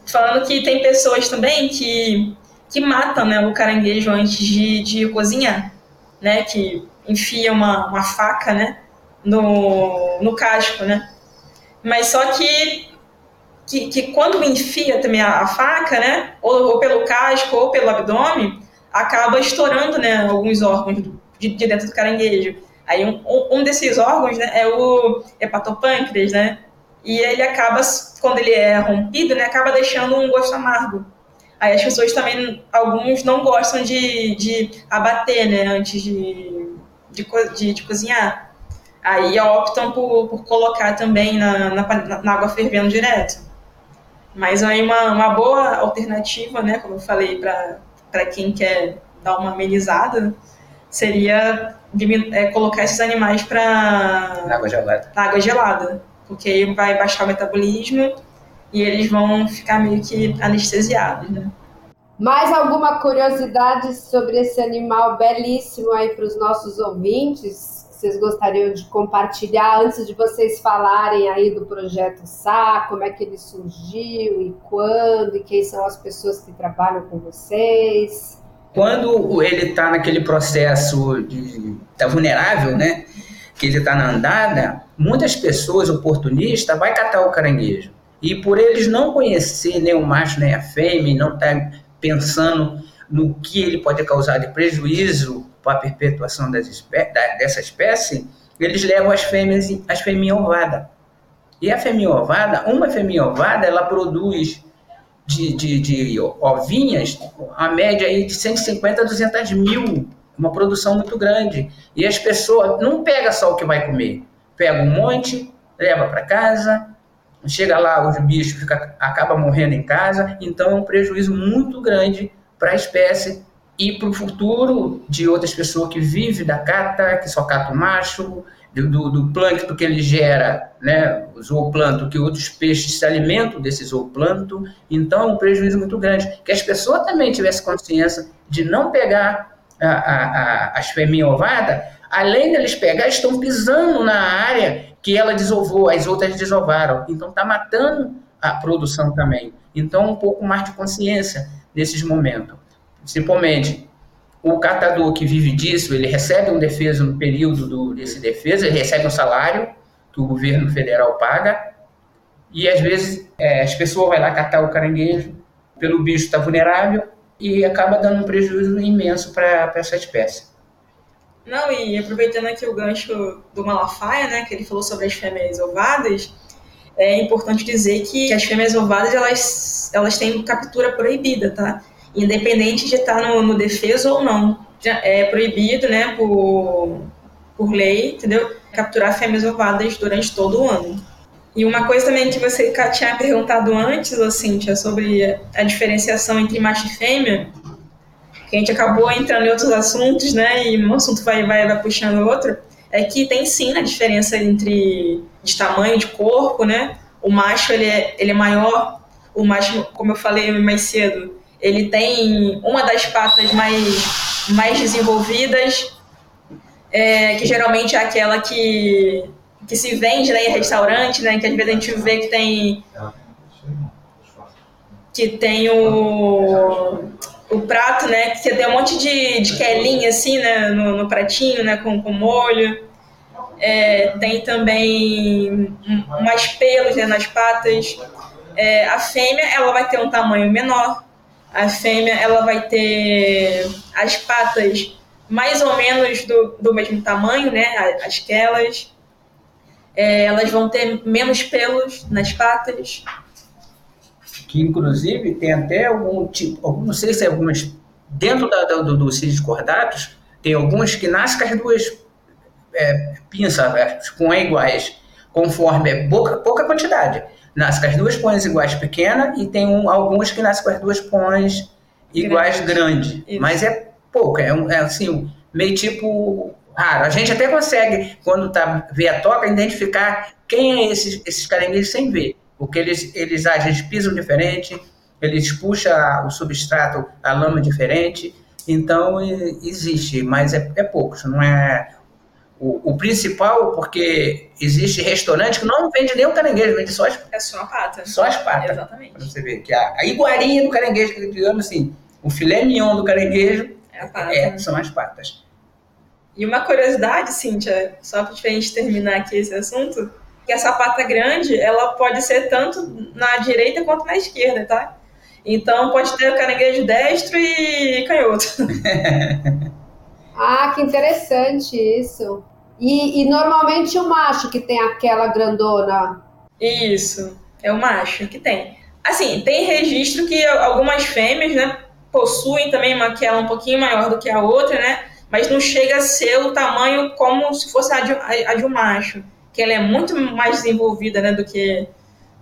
falando que tem pessoas também que, que matam né, o caranguejo antes de, de cozinhar, né? Que enfia uma, uma faca né, no, no casco, né? Mas só que, que, que quando enfia também a, a faca, né, ou, ou, pelo casco ou pelo abdômen, acaba estourando, né, alguns órgãos de, de dentro do caranguejo. Aí um, um desses órgãos, né, é o hepatopâncreas, né, e ele acaba, quando ele é rompido, né, acaba deixando um gosto amargo. Aí as pessoas também, alguns não gostam de, de abater, né, antes de, de, de, de cozinhar. Aí optam por, por colocar também na, na, na, água fervendo direto. Mas aí uma, uma boa alternativa, né, como eu falei, para quem quer dar uma amenizada, seria é, colocar esses animais para água gelada. água gelada, porque aí vai baixar o metabolismo e eles vão ficar meio que anestesiados, né? Mais alguma curiosidade sobre esse animal belíssimo aí para os nossos ouvintes? Vocês gostariam de compartilhar antes de vocês falarem aí do projeto SA, como é que ele surgiu e quando, e quem são as pessoas que trabalham com vocês? Quando ele está naquele processo de tá vulnerável, né? Que ele está na andada, muitas pessoas oportunistas vai catar o caranguejo. E por eles não conhecer nem o macho nem a fêmea, não estar tá pensando no que ele pode causar de prejuízo para a perpetuação espé dessa espécie, eles levam as fêmeas, as fêmeas ovadas. E a fêmea ovada, uma fêmea ovada, ela produz de, de, de, ovinhas a média aí de 150 a 200 mil, uma produção muito grande. E as pessoas não pega só o que vai comer, pega um monte, leva para casa, chega lá, os bichos fica, acabam morrendo em casa, então é um prejuízo muito grande para a espécie e para o futuro de outras pessoas que vivem da cata, que só cata o macho, do, do plâncton que ele gera, né, o zooplâncton, que outros peixes se alimentam desse zooplâncton, então é um prejuízo muito grande. Que as pessoas também tivessem consciência de não pegar a, a, a, as fêmeas ovadas, além deles pegar, estão pisando na área que ela desovou, as outras desovaram. Então está matando a produção também. Então um pouco mais de consciência nesses momentos. Principalmente o catador que vive disso, ele recebe um defesa no período do, desse defesa, ele recebe um salário que o governo federal paga, e às vezes é, as pessoas vão lá catar o caranguejo, pelo bicho estar tá vulnerável, e acaba dando um prejuízo imenso para essa espécie. Não, e aproveitando aqui o gancho do Malafaia, né, que ele falou sobre as fêmeas ovadas, é importante dizer que as fêmeas ovadas, elas, elas têm captura proibida, tá? Independente de estar no, no defeso ou não. É proibido, né, por, por lei, entendeu? Capturar fêmeas ovadas durante todo o ano. E uma coisa também que você tinha perguntado antes, Cíntia, sobre a diferenciação entre macho e fêmea, que a gente acabou entrando em outros assuntos, né? E um assunto vai, vai, vai puxando o outro, é que tem sim a diferença entre de tamanho, de corpo, né? O macho ele é, ele é maior, o macho, como eu falei mais cedo, ele tem uma das patas mais, mais desenvolvidas, é, que geralmente é aquela que, que se vende né, em restaurante, né? Que às vezes a gente vê que tem que tem o o prato, né? Que tem um monte de, de quelinha assim, né? No, no pratinho, né? Com, com molho. É, tem também mais pelos né, nas patas. É, a fêmea, ela vai ter um tamanho menor. A fêmea, ela vai ter as patas mais ou menos do, do mesmo tamanho, né? As quelas. É, elas vão ter menos pelos nas patas que inclusive tem até algum tipo, não sei se é algumas, dentro da, do, do cílios cordatos, tem alguns que nascem com as duas é, pinças é, com iguais, conforme é pouca, pouca quantidade. Nasce com as duas pões iguais pequena e tem um, alguns que nascem com as duas pões iguais grande, grande. mas é pouco, é, é assim, meio tipo raro. A gente até consegue, quando tá, vê a toca, identificar quem é esses, esses caranguejos sem ver porque eles, eles, eles pisam diferente, eles puxam o substrato, a lama diferente, então existe, mas é, é pouco, não é o, o, principal, porque existe restaurante que não vende nem o caranguejo, vende só as É só a pata. Só as patas. Exatamente. Pra você ver que a, a iguarinha do caranguejo, digamos assim, o filé mignon do caranguejo é, pata, é né? são as patas. E uma curiosidade, Cíntia, só para a gente terminar aqui esse assunto, que essa pata grande, ela pode ser tanto na direita quanto na esquerda, tá? Então pode ter o caranguejo destro e canhoto. [laughs] ah, que interessante isso. E, e, normalmente o macho que tem aquela grandona. Isso, é o macho que tem. Assim, tem registro que algumas fêmeas, né, possuem também uma que é um pouquinho maior do que a outra, né? Mas não chega a ser o tamanho como se fosse a de, a de um macho que ela é muito mais desenvolvida né, do, que,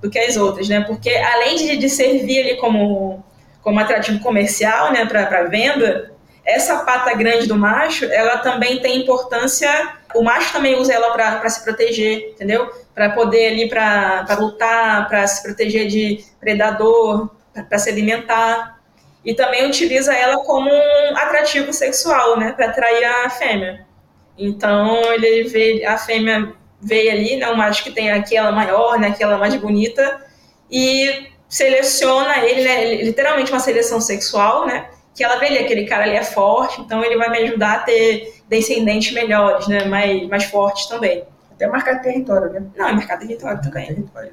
do que as outras, né? Porque além de, de servir ali como, como atrativo comercial, né, para venda, essa pata grande do macho, ela também tem importância. O macho também usa ela para se proteger, entendeu? Para poder ali para lutar, para se proteger de predador, para se alimentar. E também utiliza ela como um atrativo sexual, né, para atrair a fêmea. Então ele vê a fêmea veio ali, né, um macho que tem aquela maior, né, aquela mais bonita e seleciona ele, né, literalmente uma seleção sexual, né, que ela vê ali, aquele cara ali é forte, então ele vai me ajudar a ter descendentes melhores, né, mais, mais fortes também. Até marcar território, né? Não, é marcar território também. Território.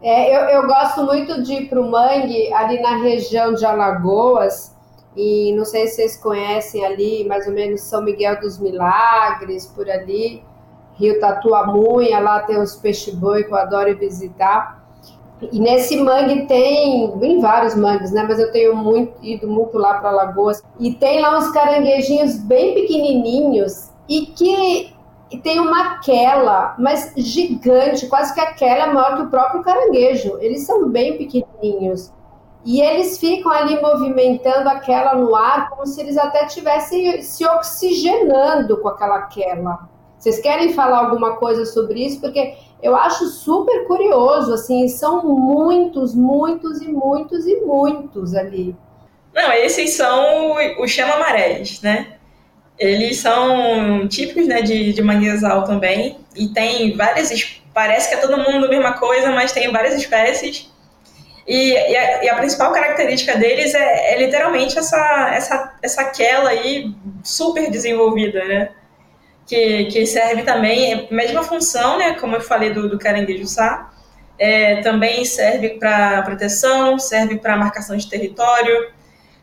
É, eu, eu gosto muito de ir para o Mangue, ali na região de Alagoas, e não sei se vocês conhecem ali, mais ou menos São Miguel dos Milagres, por ali, Rio Tatuamunha, lá tem os peixe-boi que eu adoro visitar. E nesse mangue tem, em vários mangues, né? Mas eu tenho muito, ido muito lá para Lagoas. E tem lá uns caranguejinhos bem pequenininhos e que tem uma quela, mas gigante, quase que a quela é maior que o próprio caranguejo. Eles são bem pequenininhos. E eles ficam ali movimentando aquela no ar como se eles até estivessem se oxigenando com aquela quela. Vocês querem falar alguma coisa sobre isso? Porque eu acho super curioso, assim, são muitos, muitos e muitos e muitos ali. Não, esses são os chama-maréis, né? Eles são típicos né, de, de manguezal também, e tem várias, parece que é todo mundo a mesma coisa, mas tem várias espécies. E, e, a, e a, principal característica deles é, é, literalmente essa, essa, essa quela aí super desenvolvida, né? Que, que serve também, é mesma função, né, como eu falei do, do caranguejo sá, é, também serve para proteção, serve para marcação de território,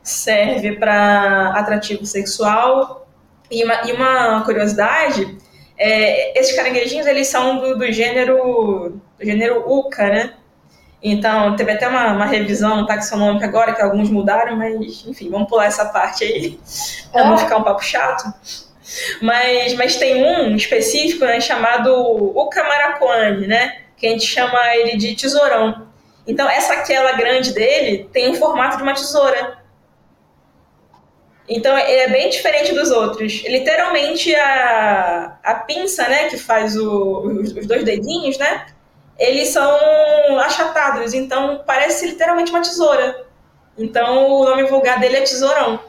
serve para atrativo sexual. E uma, e uma curiosidade, é, esses caranguejinhos eles são do, do gênero do gênero Uca, né? Então, teve até uma, uma, revisão taxonômica agora, que alguns mudaram, mas, enfim, vamos pular essa parte aí, para não é. ficar um papo chato. Mas, mas tem um específico né, chamado o camaracoane, né? Que a gente chama ele de tesourão. Então, essa aquela grande dele tem o formato de uma tesoura. Então, ele é bem diferente dos outros. Literalmente, a, a pinça, né, que faz o, os, os dois dedinhos, né, eles são achatados. Então, parece literalmente uma tesoura. Então, o nome vulgar dele é tesourão.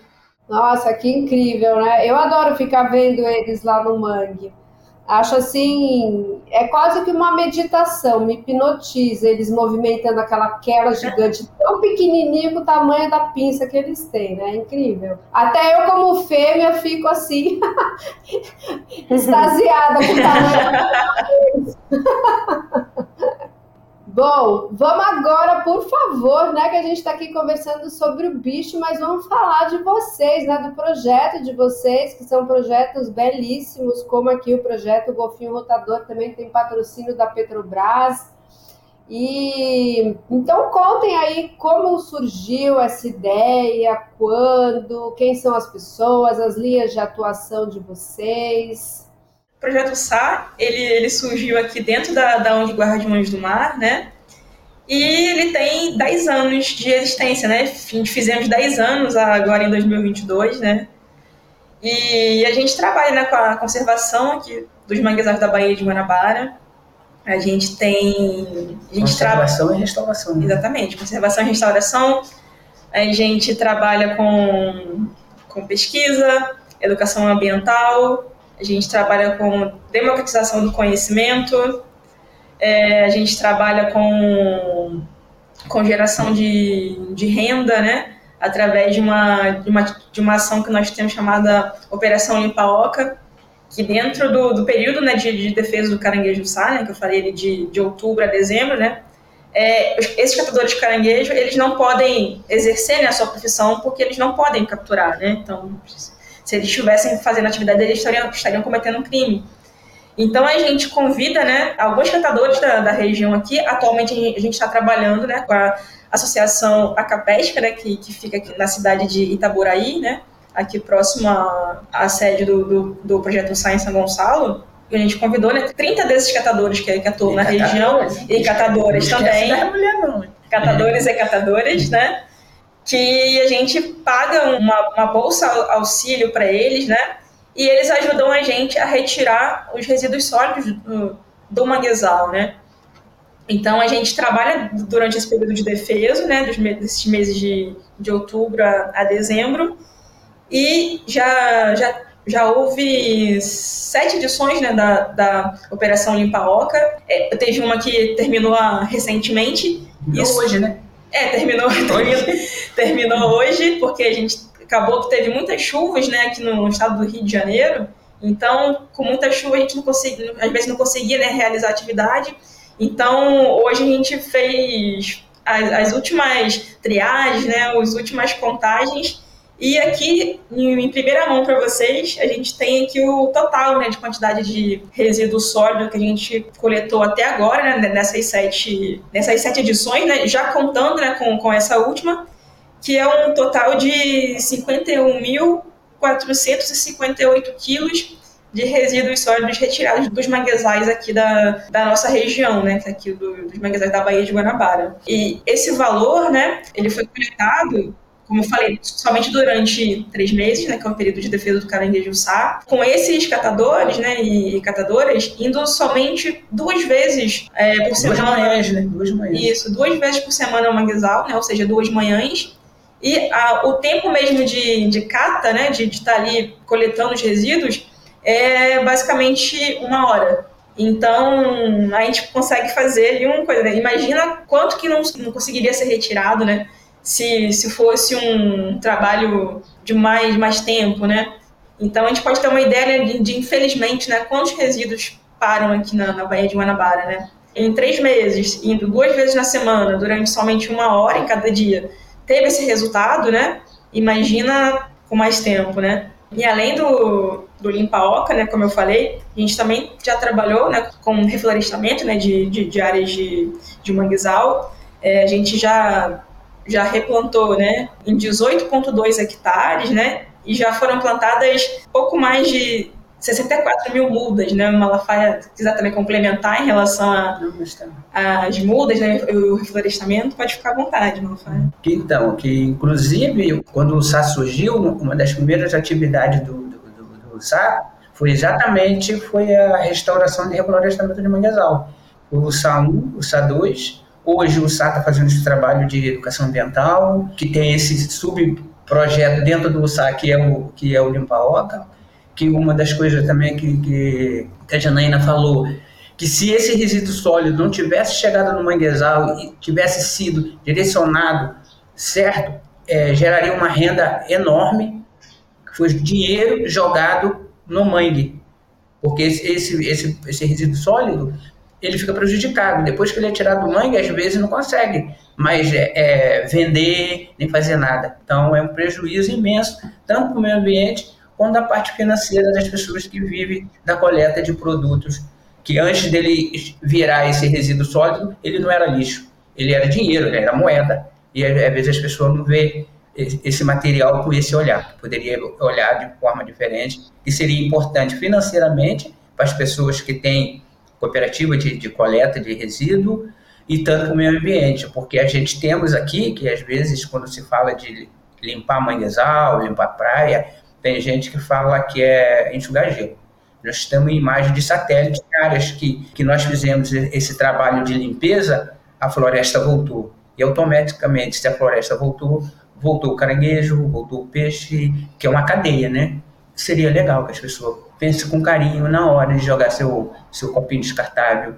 Nossa, que incrível, né? Eu adoro ficar vendo eles lá no mangue. Acho assim, é quase que uma meditação, me hipnotiza eles movimentando aquela queda gigante tão pequenininho com o tamanho da pinça que eles têm, né? É incrível. Até eu como fêmea fico assim [laughs] extasiada com o tamanho [laughs] Bom, vamos agora, por favor, né, que a gente está aqui conversando sobre o bicho, mas vamos falar de vocês, né, do projeto de vocês, que são projetos belíssimos, como aqui o projeto Golfinho Rotador também tem patrocínio da Petrobras. E então contem aí como surgiu essa ideia, quando, quem são as pessoas, as linhas de atuação de vocês. O projeto SAR, ele, ele surgiu aqui dentro da, da ONG Guardiões do Mar, né? E ele tem 10 anos de existência, né? Fizemos 10 anos agora em 2022, né? E a gente trabalha né, com a conservação aqui dos manguezais da Baía de Guanabara. A gente tem. A gente conservação e restauração. Né? Exatamente, conservação e restauração. A gente trabalha com, com pesquisa, educação ambiental, a gente trabalha com democratização do conhecimento, é, a gente trabalha com, com geração de, de renda, né? Através de uma, de, uma, de uma ação que nós temos chamada Operação Limpa Oca, que dentro do, do período né, de, de defesa do caranguejo sá, né, que eu falei de, de outubro a dezembro, né, é, esses capturadores de caranguejo, eles não podem exercer né, a sua profissão porque eles não podem capturar, né, então se eles estivessem fazendo atividade, eles estariam, estariam cometendo um crime. Então a gente convida, né, alguns catadores da, da região aqui. Atualmente a gente está trabalhando, né, com a associação Acapesca, né, que, que fica aqui na cidade de Itaboraí, né, aqui próximo à, à sede do, do, do projeto Science São Gonçalo. a gente convidou né, 30 desses catadores que, que atuam E na região, e catadores Não também, da mulher, não. catadores e catadoras, né? Que a gente paga uma, uma bolsa auxílio para eles, né? E eles ajudam a gente a retirar os resíduos sólidos do, do manguezal, né? Então a gente trabalha durante esse período de defeso, né? Dos, me- desses meses de, de outubro a, a dezembro. E já, já, já houve sete edições né, da, da Operação Limpa Oca. É, teve uma que terminou recentemente. Isso. hoje, né? É, terminou, [laughs] terminou, terminou hoje, porque a gente acabou que teve muitas chuvas né, aqui no estado do Rio de Janeiro. Então, com muita chuva, a gente não conseguia, às vezes não conseguia né, realizar a atividade. Então, hoje a gente fez as, as últimas triagens, né, as últimas contagens. E aqui, em, primeira mão para vocês, a gente tem aqui o total né, de quantidade de resíduo sólido que a gente coletou até agora, né, nessas, sete, nessas sete edições, né, já contando né, com, com essa última, que é um total de 51.458 quilos de resíduos sólidos retirados dos manguezais aqui da, da nossa região, né, é aqui do, dos manguezais da Baía de Guanabara. E esse valor, né, ele foi coletado como eu falei, somente durante três meses, né, que é o período de defesa do caranguejo sá, com esses catadores, né, e catadoras, indo somente duas vezes é, por Duas semana. manhãs, né? Duas manhãs. Isso, duas vezes por semana ao manguezal, né, ou seja, duas manhãs. E a, o tempo mesmo de, de cata, né, de estar ali coletando os resíduos, é basicamente uma hora. Então, a gente consegue fazer ali uma coisa, né? Imagina quanto que não, não conseguiria ser retirado, né? Se, se fosse um trabalho de mais, mais tempo, né? Então, a gente pode ter uma ideia de, de, infelizmente, né, quantos resíduos param aqui na, na Baía de Guanabara, né? Em três meses, indo duas vezes na semana, durante somente uma hora em cada dia, teve esse resultado, né? Imagina com mais tempo, né? E além do, do limpa-oca, né, como eu falei, a gente também já trabalhou né, com reflorestamento né, de, de, de áreas de, de manguezal. É, a gente já, já replantou né, em 18,2 hectares, né, e já foram plantadas pouco mais de 64 mil mudas, né? O Malafaia quiser também complementar em relação às tá. mudas, né? O reflorestamento, pode ficar à vontade, Malafaia. Então, que inclusive, quando o SA surgiu, uma das primeiras atividades do, do, do, do SA foi exatamente foi a restauração e reflorestamento de manguezal. O SA 1, o SA 2, hoje o SA está fazendo esse trabalho de educação ambiental, que tem esse subprojeto dentro do SA que é o, que é o Limpa Oca, que uma das coisas também que, que, que a Janaína falou, que se esse resíduo sólido não tivesse chegado no manguezal e tivesse sido direcionado certo, é, geraria uma renda enorme, foi dinheiro jogado no mangue, porque esse, esse, esse resíduo sólido ele fica prejudicado. Depois que ele é tirado do mangue, às vezes não consegue mais é, é, vender nem fazer nada. Então é um prejuízo imenso, tanto para o meio ambiente quanto da parte financeira das pessoas que vivem da coleta de produtos que antes dele virar esse resíduo sólido, ele não era lixo, ele era dinheiro, ele era moeda. E às vezes as pessoas não vê esse material com esse olhar, poderia olhar de forma diferente, e seria importante financeiramente para as pessoas que têm cooperativa de, de coleta de resíduo e tanto o meio ambiente, porque a gente temos aqui que às vezes quando se fala de limpar manguezal, limpar praia, tem gente que fala que é enxugar gelo. Nós temos imagem de satélite em áreas que, que nós fizemos esse trabalho de limpeza, a floresta voltou. E automaticamente, se a floresta voltou, voltou o caranguejo, voltou o peixe, que é uma cadeia, né? Seria legal que as pessoas pensem com carinho na hora de jogar seu, seu copinho descartável,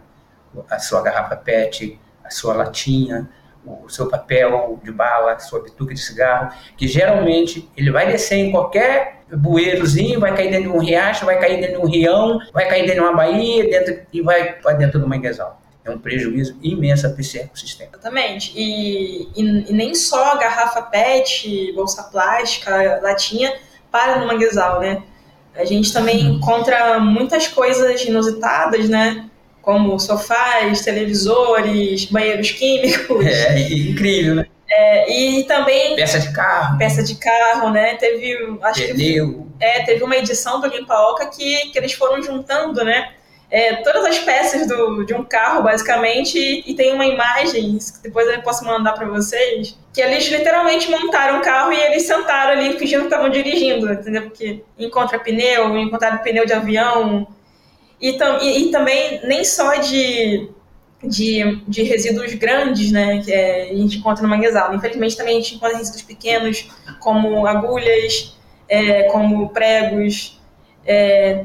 a sua garrafa PET, a sua latinha, o seu papel de bala, sua bituca de cigarro, que geralmente ele vai descer em qualquer bueirozinho, vai cair dentro de um riacho, vai cair dentro de um rião, vai cair dentro de uma baía dentro, e vai para dentro do manguezal. É um prejuízo imenso para esse ecossistema. Exatamente. E, e, e, nem só garrafa PET, bolsa plástica, latinha para no manguezal, né? A gente também uhum. encontra muitas coisas inusitadas, né? Como sofás, televisores, banheiros químicos. É, [laughs] incrível, né? É, e também peça de carro, peça de carro, né? Teve, acho Pneu. que é, teve uma edição do Limpa Oca que, que eles foram juntando, né? É, todas as peças do, de um carro, basicamente, e, e tem uma imagem, que depois eu posso mandar para vocês, que eles literalmente montaram o carro e eles sentaram ali fingindo que estavam dirigindo, entendeu? Porque encontra pneu, encontraram pneu de avião, e, tam, e, e também nem só de de, de resíduos grandes, né, que é, a gente encontra no manguezal. Infelizmente, também a gente encontra resíduos pequenos, como agulhas, é, como pregos, é,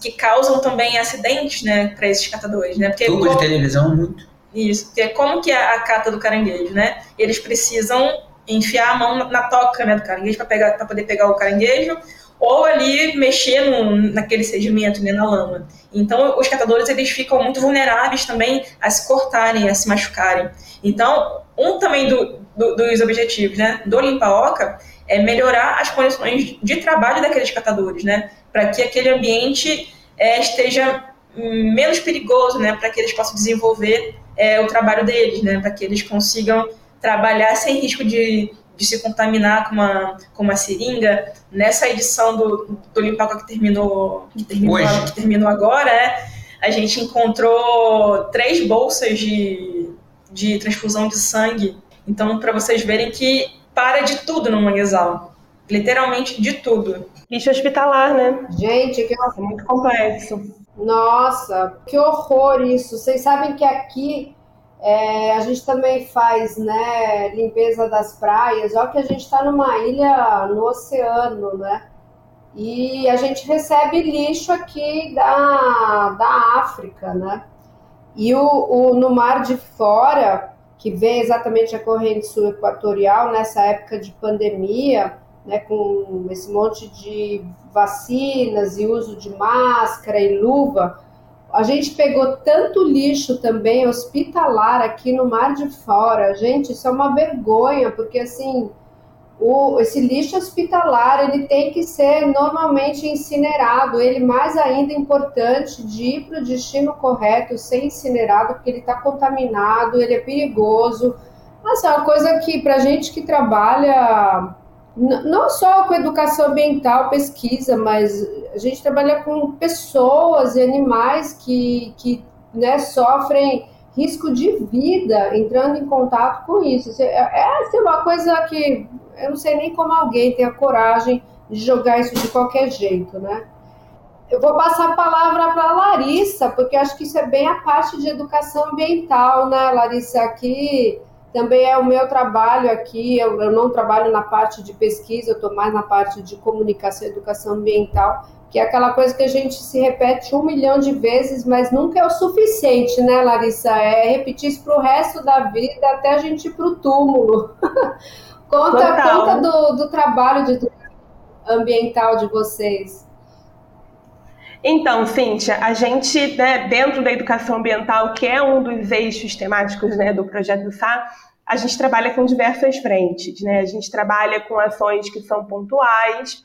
que causam também acidentes, né, para esses catadores, né? Porque Tubo de televisão muito. Isso, porque como que é a cata do caranguejo, né? Eles precisam enfiar a mão na toca, né, do caranguejo para pegar, para poder pegar o caranguejo ou ali mexer no, naquele sedimento, né, na lama. Então, os catadores eles ficam muito vulneráveis também a se cortarem, a se machucarem. Então, um também do, do, dos objetivos né, do Limpa-Oca é melhorar as condições de trabalho daqueles catadores, né, para que aquele ambiente é, esteja menos perigoso, né, para que eles possam desenvolver é, o trabalho deles, né, para que eles consigam trabalhar sem risco de de se contaminar com uma, com uma seringa. Nessa edição do, do Limpaca que terminou, que terminou, que terminou agora, é, a gente encontrou três bolsas de, de transfusão de sangue. Então, para vocês verem que para de tudo no manguezal. Literalmente de tudo. Lixo hospitalar, né? Gente, que é muito complexo. Nossa, que horror isso. Vocês sabem que aqui é, a gente também faz né, limpeza das praias. Olha que a gente está numa ilha no oceano, né? E a gente recebe lixo aqui da, da África, né? E o, o, no mar de fora, que vem exatamente a corrente sul equatorial, nessa época de pandemia, né, com esse monte de vacinas e uso de máscara e luva, a gente pegou tanto lixo também hospitalar aqui no Mar de Fora. Gente, isso é uma vergonha, porque assim, o, esse lixo hospitalar ele tem que ser normalmente incinerado. Ele mais ainda importante de ir para o destino correto, ser incinerado, porque ele está contaminado, ele é perigoso. Mas é uma coisa que para gente que trabalha não só com educação ambiental, pesquisa, mas a gente trabalha com pessoas e animais que, que né, sofrem risco de vida entrando em contato com isso. É, é assim, uma coisa que eu não sei nem como alguém tem a coragem de jogar isso de qualquer jeito, né? Eu vou passar a palavra para a Larissa, porque acho que isso é bem a parte de educação ambiental, né, Larissa? Aqui também é o meu trabalho aqui, eu, eu não trabalho na parte de pesquisa, eu estou mais na parte de comunicação e educação ambiental, que é aquela coisa que a gente se repete um milhão de vezes, mas nunca é o suficiente, né, Larissa? É repetir isso para o resto da vida, até a gente ir para o túmulo. [laughs] conta conta do, do trabalho de ambiental de vocês. Então, Cíntia, a gente, né, dentro da educação ambiental, que é um dos eixos temáticos né, do projeto SA, a gente trabalha com diversas frentes. Né? A gente trabalha com ações que são pontuais,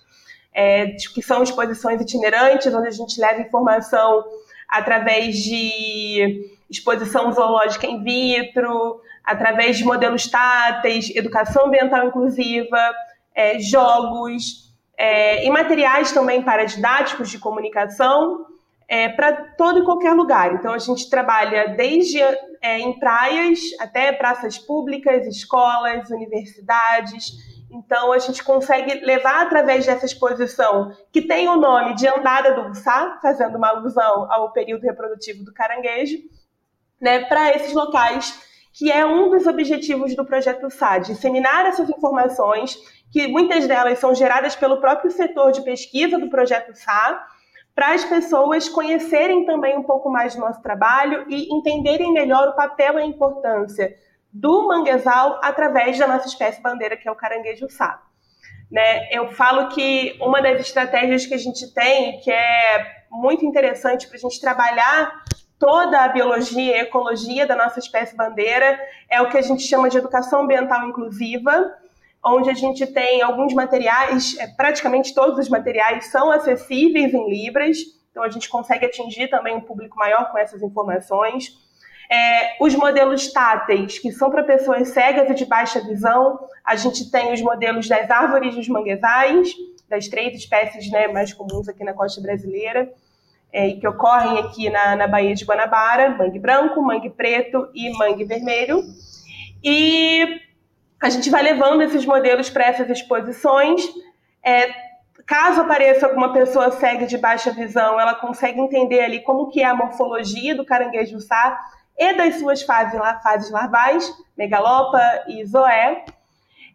é, que são exposições itinerantes, onde a gente leva informação através de exposição zoológica in vitro, através de modelos táteis, educação ambiental inclusiva, é, jogos, é, e materiais também para didáticos de comunicação, é, para todo e qualquer lugar. Então, a gente trabalha desde é, em praias até praças públicas, escolas, universidades. Então, a gente consegue levar através dessa exposição, que tem o nome de Andada do Buçá, fazendo uma alusão ao período reprodutivo do caranguejo, né, para esses locais, que é um dos objetivos do projeto SA, disseminar essas informações, que muitas delas são geradas pelo próprio setor de pesquisa do projeto SA, para as pessoas conhecerem também um pouco mais do nosso trabalho e entenderem melhor o papel e a importância do manguezal através da nossa espécie bandeira, que é o caranguejo sá. Né? Eu falo que uma das estratégias que a gente tem, que é muito interessante para a gente trabalhar toda a biologia e ecologia da nossa espécie bandeira, é o que a gente chama de educação ambiental inclusiva, onde a gente tem alguns materiais, é, praticamente todos os materiais são acessíveis em Libras, então a gente consegue atingir também um público maior com essas informações. É, os modelos táteis, que são para pessoas cegas e de baixa visão, a gente tem os modelos das árvores dos manguezais, das três espécies né, mais comuns aqui na costa brasileira. é, que ocorrem aqui na, na Baía de Guanabara, mangue branco, mangue preto e mangue vermelho. E a gente vai levando esses modelos para essas exposições. É, caso apareça alguma pessoa cega de baixa visão, ela consegue entender ali como que é a morfologia do caranguejo sá e das suas fases, fases larvais, megalopa e zoé.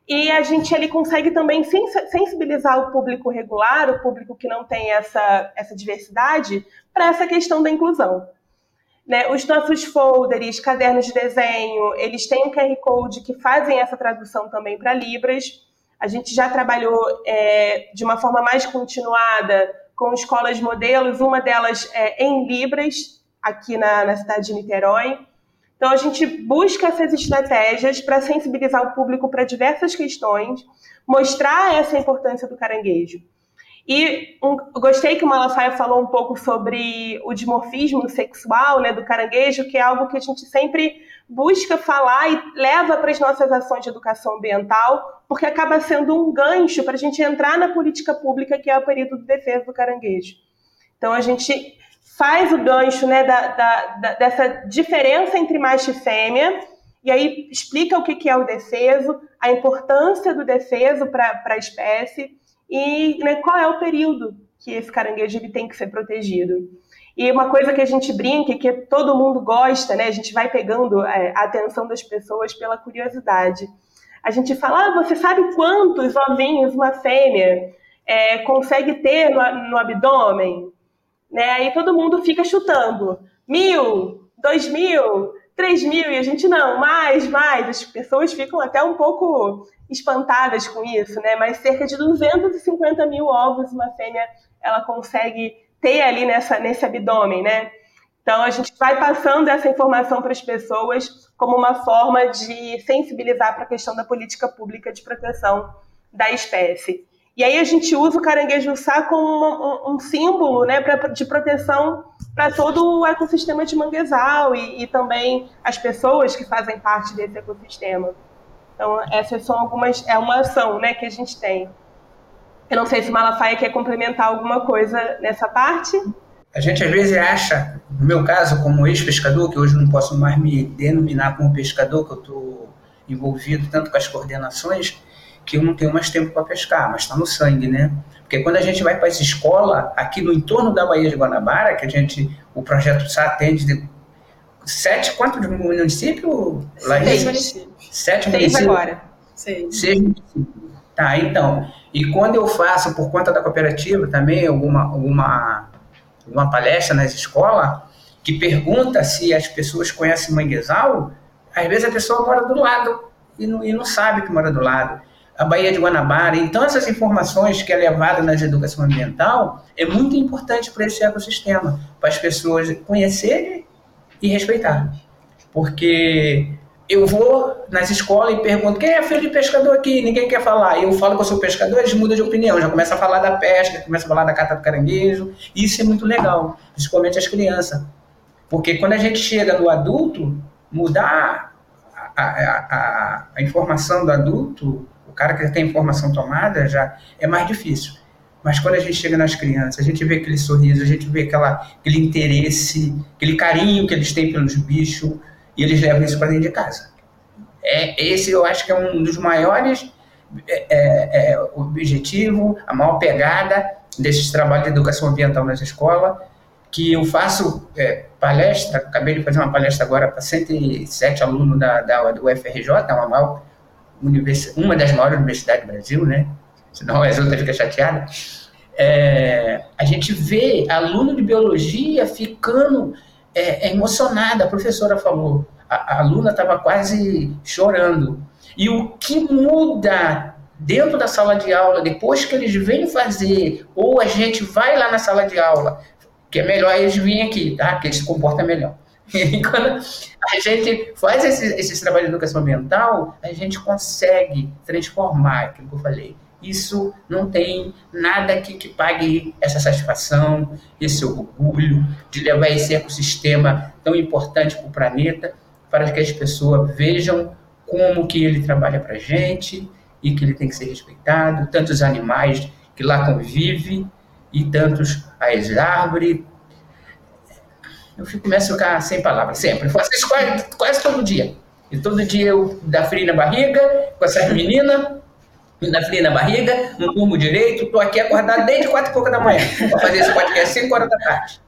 E a gente ali consegue também sensibilizar o público regular, o público que não tem essa, essa diversidade, para essa questão da inclusão. Né? Os nossos folders, cadernos de desenho, eles têm um QR Code que fazem essa tradução também para Libras. A gente já trabalhou é, de uma forma mais continuada com escolas modelos, uma delas é, em Libras, aqui na, na cidade de Niterói. Então, a gente busca essas estratégias para sensibilizar o público para diversas questões, mostrar essa importância do caranguejo. E um, gostei que o Malafaia falou um pouco sobre o dimorfismo sexual né, do caranguejo, que é algo que a gente sempre busca falar e leva para as nossas ações de educação ambiental, porque acaba sendo um gancho para a gente entrar na política pública, que é o período de defesa do caranguejo. Então, a gente faz o gancho né, da, da, da, dessa diferença entre macho e fêmea, e aí explica o que é o defeso, a importância do defeso para a espécie e né, qual é o período que esse caranguejo ele tem que ser protegido. E uma coisa que a gente brinca, que todo mundo gosta, né, a gente vai pegando é, a atenção das pessoas pela curiosidade. A gente fala, ah, você sabe quantos ovinhos uma fêmea é, consegue ter no, no abdômen? Né? Aí todo mundo fica chutando. Mil, dois mil, três mil, e a gente não, mais, mais. As pessoas ficam até um pouco espantadas com isso, né? Mas cerca de 250 mil ovos uma fêmea ela consegue ter ali nessa, nesse abdômen, né? Então a gente vai passando essa informação para as pessoas como uma forma de sensibilizar para a questão da política pública de proteção da espécie. E aí a gente usa o caranguejo-sá como um, um, símbolo né, pra, de proteção para todo o ecossistema de manguezal e, e, também as pessoas que fazem parte desse ecossistema. Então, essas são algumas. É uma ação né, que a gente tem. Eu não sei se o Malafaia quer complementar alguma coisa nessa parte. A gente às vezes acha, no meu caso, como ex-pescador, que hoje não posso mais me denominar como pescador, que eu estou envolvido tanto com as coordenações, que eu não tenho mais tempo para pescar, mas está no sangue, né? Porque quando a gente vai para essa escola, aqui no entorno da Baía de Guanabara, que a gente, o projeto SA atende de sete, quantos municípios? Seis municípios. Sete Seis municípios? agora. Seis. Seis municípios. Tá, então. E quando eu faço, por conta da cooperativa também, alguma, alguma, alguma palestra nas escolas, que pergunta se as pessoas conhecem manguezal, às vezes a pessoa mora do lado e não, e não sabe que mora do lado a Baía de Guanabara. Então, essas informações que é levada na educação ambiental é muito importante para esse ecossistema, para as pessoas conhecerem e respeitar. Porque eu vou nas escolas e pergunto quem é filho de pescador aqui, ninguém quer falar. Eu falo que eu sou pescador, eles mudam de opinião, já começa a falar da pesca, começa a falar da cata do caranguejo. Isso é muito legal, principalmente as crianças. Porque quando a gente chega no adulto, mudar a, a, a, a informação do adulto cara que tem informação tomada já é mais difícil. Mas quando a gente chega nas crianças, a gente vê aquele sorriso, a gente vê aquela, aquele interesse, aquele carinho que eles têm pelos bichos, e eles levam isso para dentro de casa. É, esse eu acho que é um dos maiores é, é, é, a maior pegada desses trabalhos de educação ambiental nas escolas, que eu faço é, palestra, acabei de fazer uma palestra agora para 107 alunos da, da, do UFRJ, uma maior uma das maiores universidades do Brasil, né? Senão as outras ficam chateadas. É, a gente vê aluno de biologia ficando é, emocionada. A professora falou, a, a aluna estava quase chorando. E o que muda dentro da sala de aula, depois que eles vêm fazer, ou a gente vai lá na sala de aula, que é melhor eles virem aqui, tá? Que eles se comportam melhor. [laughs] E quando a gente faz esse, esse trabalho de educação ambiental, a gente consegue transformar aquilo que eu falei. Isso não tem nada que, que pague essa satisfação, esse orgulho de levar esse ecossistema tão importante para o planeta, para que as pessoas vejam como que ele trabalha para a gente e que ele tem que ser respeitado, tantos animais que lá convivem e tantos as árvores, Eu fico, começo a ficar sem palavras, sempre. Eu faço isso quase, quase todo dia. E todo dia eu dá frio na barriga, com essas meninas, dá frio na barriga, não durmo direito, estou aqui acordado desde quatro e pouca da manhã para fazer esse podcast 5 horas da tarde.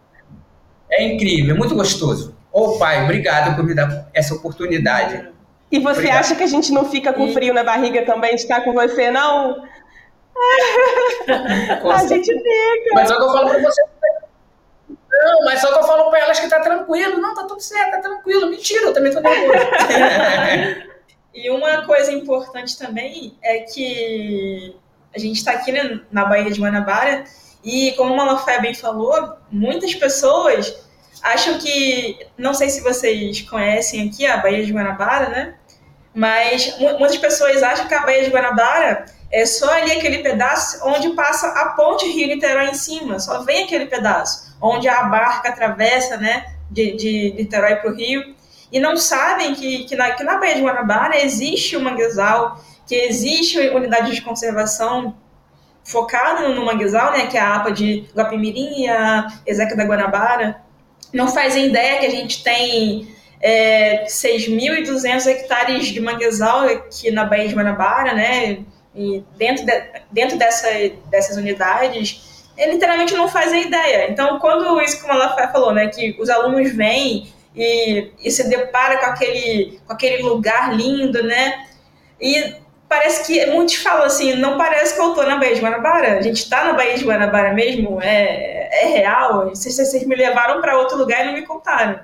É incrível, é muito gostoso. Ô oh, pai, obrigado por me dar essa oportunidade. E você obrigado. acha que a gente não fica com frio na barriga também de estar com você, não? [laughs] a gente fica. Mas só que eu falo para você. Não, mas só que eu falo para elas que tá tranquilo. Não, tá tudo certo, tá tranquilo. Mentira, eu também tô nervoso. [laughs] e uma coisa importante também é que a gente está aqui né, na Baía de Guanabara e, como a Malafé bem falou, muitas pessoas acham que, não sei se vocês conhecem aqui a Baía de Guanabara, né? Mas muitas pessoas acham que a Baía de Guanabara é só ali aquele pedaço onde passa a ponte Rio-Niterói em cima, só vem aquele pedaço, onde a barca atravessa, né, de, de Niterói para o Rio, e não sabem que, que, na, que na Baía de Guanabara existe o manguezal, que existe unidade de conservação focada no manguezal, né, que é a APA de Guapimirim e a Ezeca da Guanabara, não fazem ideia que a gente tem é, 6.200 hectares de manguezal aqui na Baía de Guanabara, né, e dentro, de, dentro dessa, dessas unidades, ele literalmente não fazem ideia. Então, quando isso como ela falou, né, que os alunos vêm e, e se depara com aquele, com aquele lugar lindo, né, e parece que muitos falam assim, não parece que eu estou na Baía de Guanabara, a gente está na Baía de Guanabara mesmo, é, é real, vocês, vocês me levaram para outro lugar e não me contaram.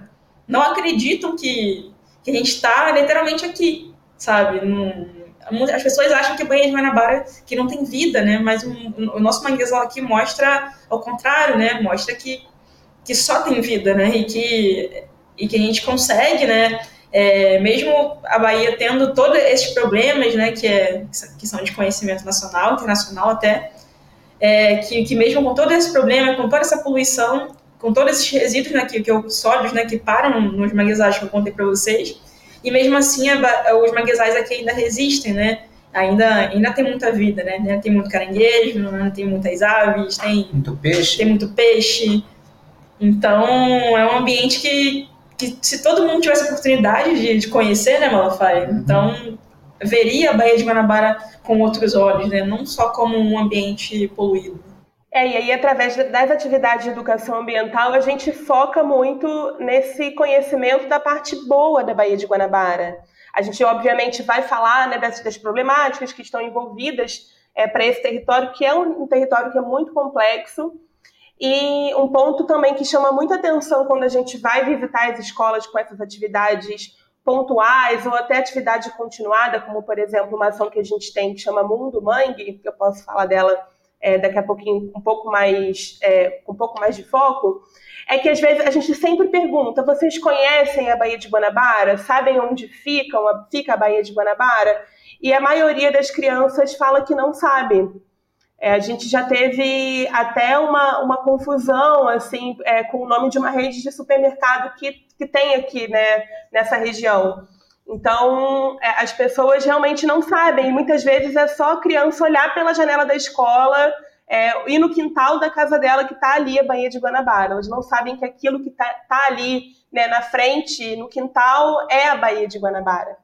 Não acreditam que, que a gente está literalmente aqui, sabe? as pessoas acham que Baía de Guanabara que não tem vida, né? Mas o, o nosso manguezal aqui mostra ao contrário, né? Mostra que, que só tem vida, né? E que, e que a gente consegue, né? É, mesmo a Bahia tendo todos esses problemas, né, que, é, que são de conhecimento nacional, internacional até, é, que, que mesmo com todo esse problema, com toda essa poluição, com todos esses resíduos né, que, que eu, sólidos né, que param nos manguezais que eu contei para vocês, e mesmo assim a, os manguezais aqui ainda resistem, né? Ainda, ainda tem muita vida, né? Tem muito caranguejo, tem muitas aves, tem muito peixe. Tem muito peixe. Então é um ambiente que, que se todo mundo tivesse a oportunidade de, de conhecer, né, Malafaia? Uhum. Então veria a Baía de Guanabara com outros olhos, né? Não só como um ambiente poluído. É, e aí, através das atividades de educação ambiental, a gente foca muito nesse conhecimento da parte boa da Baía de Guanabara. A gente, obviamente, vai falar né, das, das problemáticas que estão envolvidas é, para esse território, que é um, um território que é muito complexo, e um ponto também que chama muita atenção quando a gente vai visitar as escolas com essas atividades pontuais ou até atividade continuada, como por exemplo uma ação que a gente tem que chama Mundo Mangue, que eu posso falar dela é, daqui a pouquinho um pouco mais é, um pouco mais de foco, é que às vezes a gente sempre pergunta: vocês conhecem a Baía de Guanabara? Sabem onde fica, a Baía de Guanabara? E a maioria das crianças fala que não sabe. É, a gente já teve até uma, uma confusão assim é, com o nome de uma rede de supermercado que, que tem aqui né, nessa região. Então, é, as pessoas realmente não sabem. Muitas vezes é só a criança olhar pela janela da escola é, no quintal da casa dela que está ali a Baía de Guanabara. Elas não sabem que aquilo que está tá ali né, na frente, no quintal, é a Baía de Guanabara.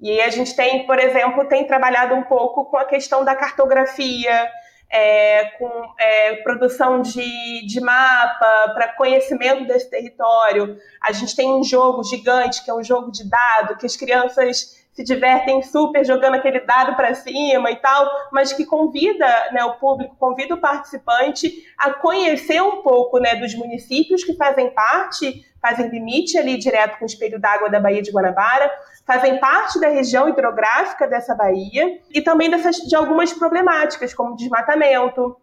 E a gente tem, por exemplo, tem trabalhado um pouco com a questão da cartografia, é, com é, produção de, de mapa, para conhecimento desse território. A gente tem um jogo gigante, que é um jogo de dado, que as crianças se divertem super jogando aquele dado para cima e tal, mas que convida né, o público, convida o participante a conhecer um pouco né, dos municípios que fazem parte, fazem limite ali direto com o espelho d'água da Baía de Guanabara, fazem parte da região hidrográfica dessa baía e também dessas, de algumas problemáticas, como desmatamento.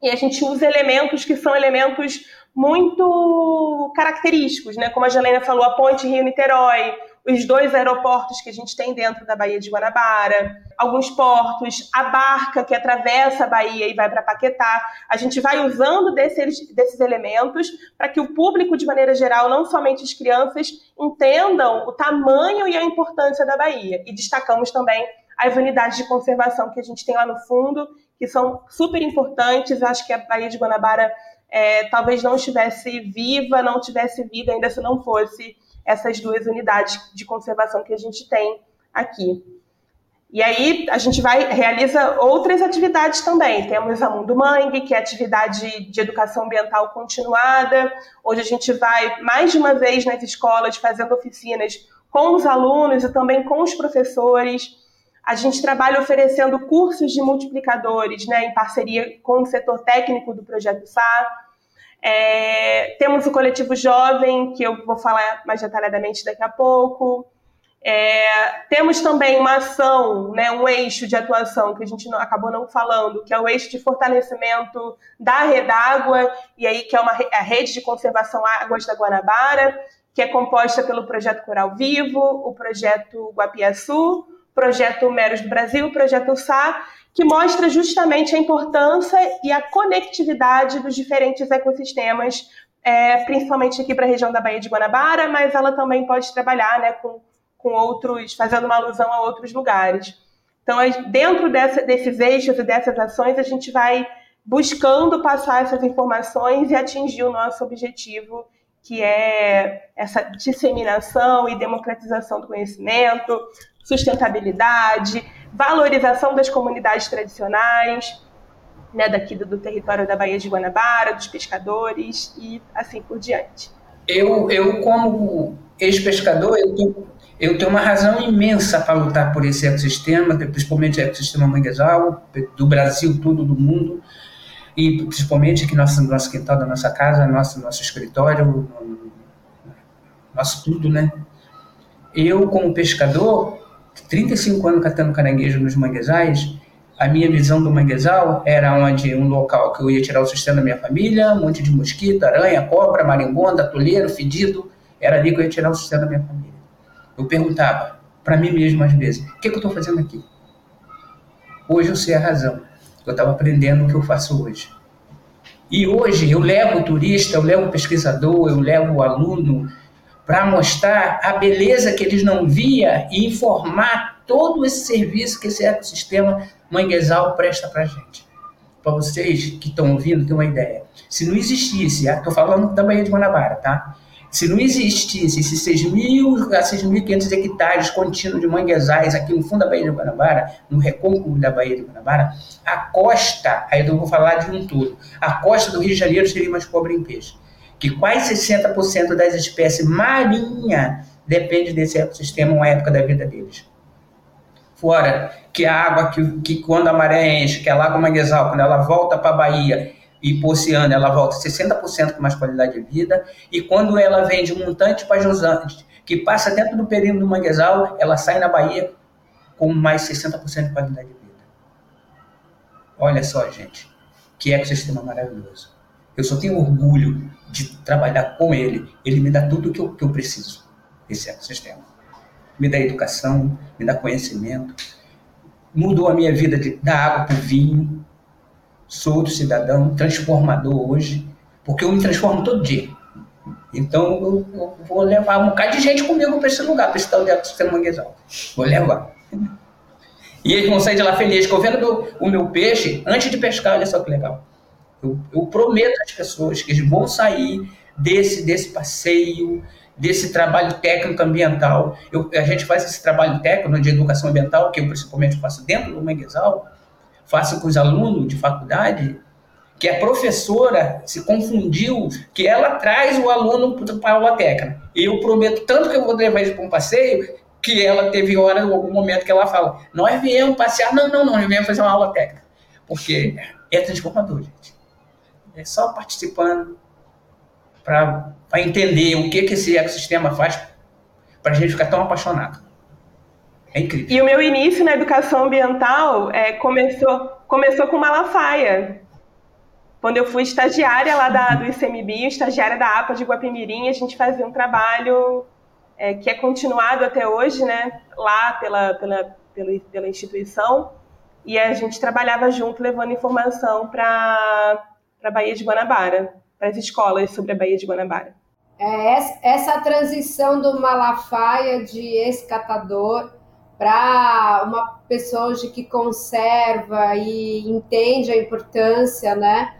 E a gente usa elementos que são elementos muito característicos, né? Como a Helena falou, a ponte Rio-Niterói, os dois aeroportos que a gente tem dentro da Baía de Guanabara, alguns portos, a barca que atravessa a Baía e vai para Paquetá. A gente vai usando desses, desses elementos para que o público, de maneira geral, não somente as crianças, entendam o tamanho e a importância da Baía. E destacamos também as unidades de conservação que a gente tem lá no fundo, que são super importantes. Acho que a Baía de Guanabara é, talvez não estivesse viva, não tivesse vida ainda se não fosse essas duas unidades de conservação que a gente tem aqui. E aí a gente vai realiza outras atividades também. Temos a Mundo Mangue, que é atividade de educação ambiental continuada, onde a gente vai mais de uma vez nas escolas fazendo oficinas com os alunos e também com os professores. A gente trabalha oferecendo cursos de multiplicadores, né, em parceria com o setor técnico do projeto SAR. É, temos o coletivo jovem, que eu vou falar mais detalhadamente daqui a pouco. É, temos também uma ação, né, um eixo de atuação que a gente não, acabou não falando, que é o eixo de fortalecimento da Redágua, e aí que é uma a rede de conservação águas da Guanabara, que é composta pelo projeto Coral Vivo, o projeto Guapiaçu, projeto Meros do Brasil, projeto SAR, que mostra justamente a importância e a conectividade dos diferentes ecossistemas, é, principalmente aqui para a região da Baía de Guanabara, mas ela também pode trabalhar né, com com outros, fazendo uma alusão a outros lugares. Então, dentro dessa, desses eixos e dessas ações, a gente vai buscando passar essas informações e atingir o nosso objetivo, que é essa disseminação e democratização do conhecimento, sustentabilidade, valorização das comunidades tradicionais, né, daqui do, do território da Baía de Guanabara, dos pescadores e assim por diante. Eu, eu como ex-pescador, eu tenho eu tenho uma razão imensa para lutar por esse ecossistema, principalmente o ecossistema manguezal, do Brasil todo, do mundo, e principalmente aqui no nosso, nosso quintal da nossa casa, nosso, nosso escritório, nosso tudo, né? Eu, como pescador, 35 anos catando caranguejo nos manguezais, a minha visão do manguezal era onde um local que eu ia tirar o sustento da minha família, um monte de mosquito, aranha, cobra, marimbonda, toleiro, fedido, era ali que eu ia tirar o sustento da minha família. Eu perguntava para mim mesmo às vezes: o que, é que eu estou fazendo aqui? Hoje eu sei a razão. Eu estava aprendendo o que eu faço hoje. E hoje eu levo turista, eu levo pesquisador, eu levo aluno para mostrar a beleza que eles não via e informar todo esse serviço que esse ecossistema manguezal presta para a gente. Para vocês que estão ouvindo, ter uma ideia. Se não existisse, estou falando da Baía de Guanabara, tá? Se não existisse esses 6.000 a 6.500 hectares contínuos de manguezais aqui no fundo da Baía de Guanabara, no recôncavo da Baía de Guanabara, a costa, aí eu vou falar de um todo, a costa do Rio de Janeiro seria mais pobre em peixe. Que quase 60% das espécies marinhas depende desse ecossistema, uma época da vida deles. Fora que a água, que, que quando a maré enche, que é Lago Manguezal, quando ela volta para a Bahia, e por esse ano ela volta 60% com mais qualidade de vida, e quando ela vem de montante para jusante, que passa dentro do perímetro do manguezal, ela sai na Bahia com mais 60% de qualidade de vida. Olha só, gente, que ecossistema maravilhoso. Eu só tenho orgulho de trabalhar com ele. Ele me dá tudo o que eu, que eu preciso, esse ecossistema. Me dá educação, me dá conhecimento, mudou a minha vida de, da água para o vinho, sou outro cidadão, transformador hoje, porque eu me transformo todo dia. Então eu, eu vou levar um bocado de gente comigo para esse lugar, para esse tal de sistema manguezal. Vou levar. E eles vão sair de lá felizes, vendo o meu peixe antes de pescar, olha só que legal. Eu, eu prometo às pessoas que eles vão sair desse, desse passeio, desse trabalho técnico ambiental. Eu, a gente faz esse trabalho técnico de educação ambiental, que eu principalmente faço dentro do manguezal, faço com os alunos de faculdade, que a professora se confundiu, que ela traz o aluno para a aula técnica. Eu prometo tanto que eu vou levar ele para um passeio, que ela teve hora, algum momento, que ela fala: Nós viemos passear. Não, não, não, nós viemos fazer uma aula técnica. Porque é transformador, gente. É só participando para entender o que, que esse ecossistema faz para a gente ficar tão apaixonado. É incrível. E o meu início na educação ambiental é, começou, começou com Malafaia. Quando eu fui estagiária lá da, do ICMBio, estagiária da APA de Guapimirim, a gente fazia um trabalho é, que é continuado até hoje, né, lá pela, pela, pela, pela instituição, e a gente trabalhava junto levando informação para a Baía de Guanabara, para as escolas sobre a Baía de Guanabara. É, essa transição do Malafaia de escatador para uma pessoa hoje que conserva e entende a importância, né?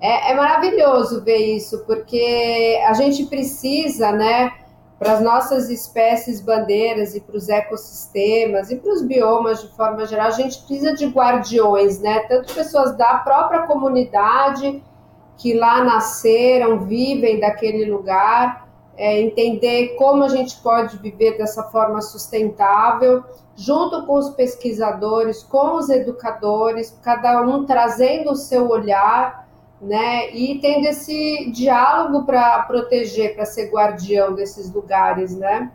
É, é maravilhoso ver isso, porque a gente precisa, né, para as nossas espécies bandeiras e para os ecossistemas e para os biomas de forma geral, a gente precisa de guardiões, né? Tanto pessoas da própria comunidade que lá nasceram, vivem daquele lugar, é, entender como a gente pode viver dessa forma sustentável, junto com os pesquisadores, com os educadores, cada um trazendo o seu olhar né? E tendo esse diálogo para proteger, para ser guardião desses lugares, né?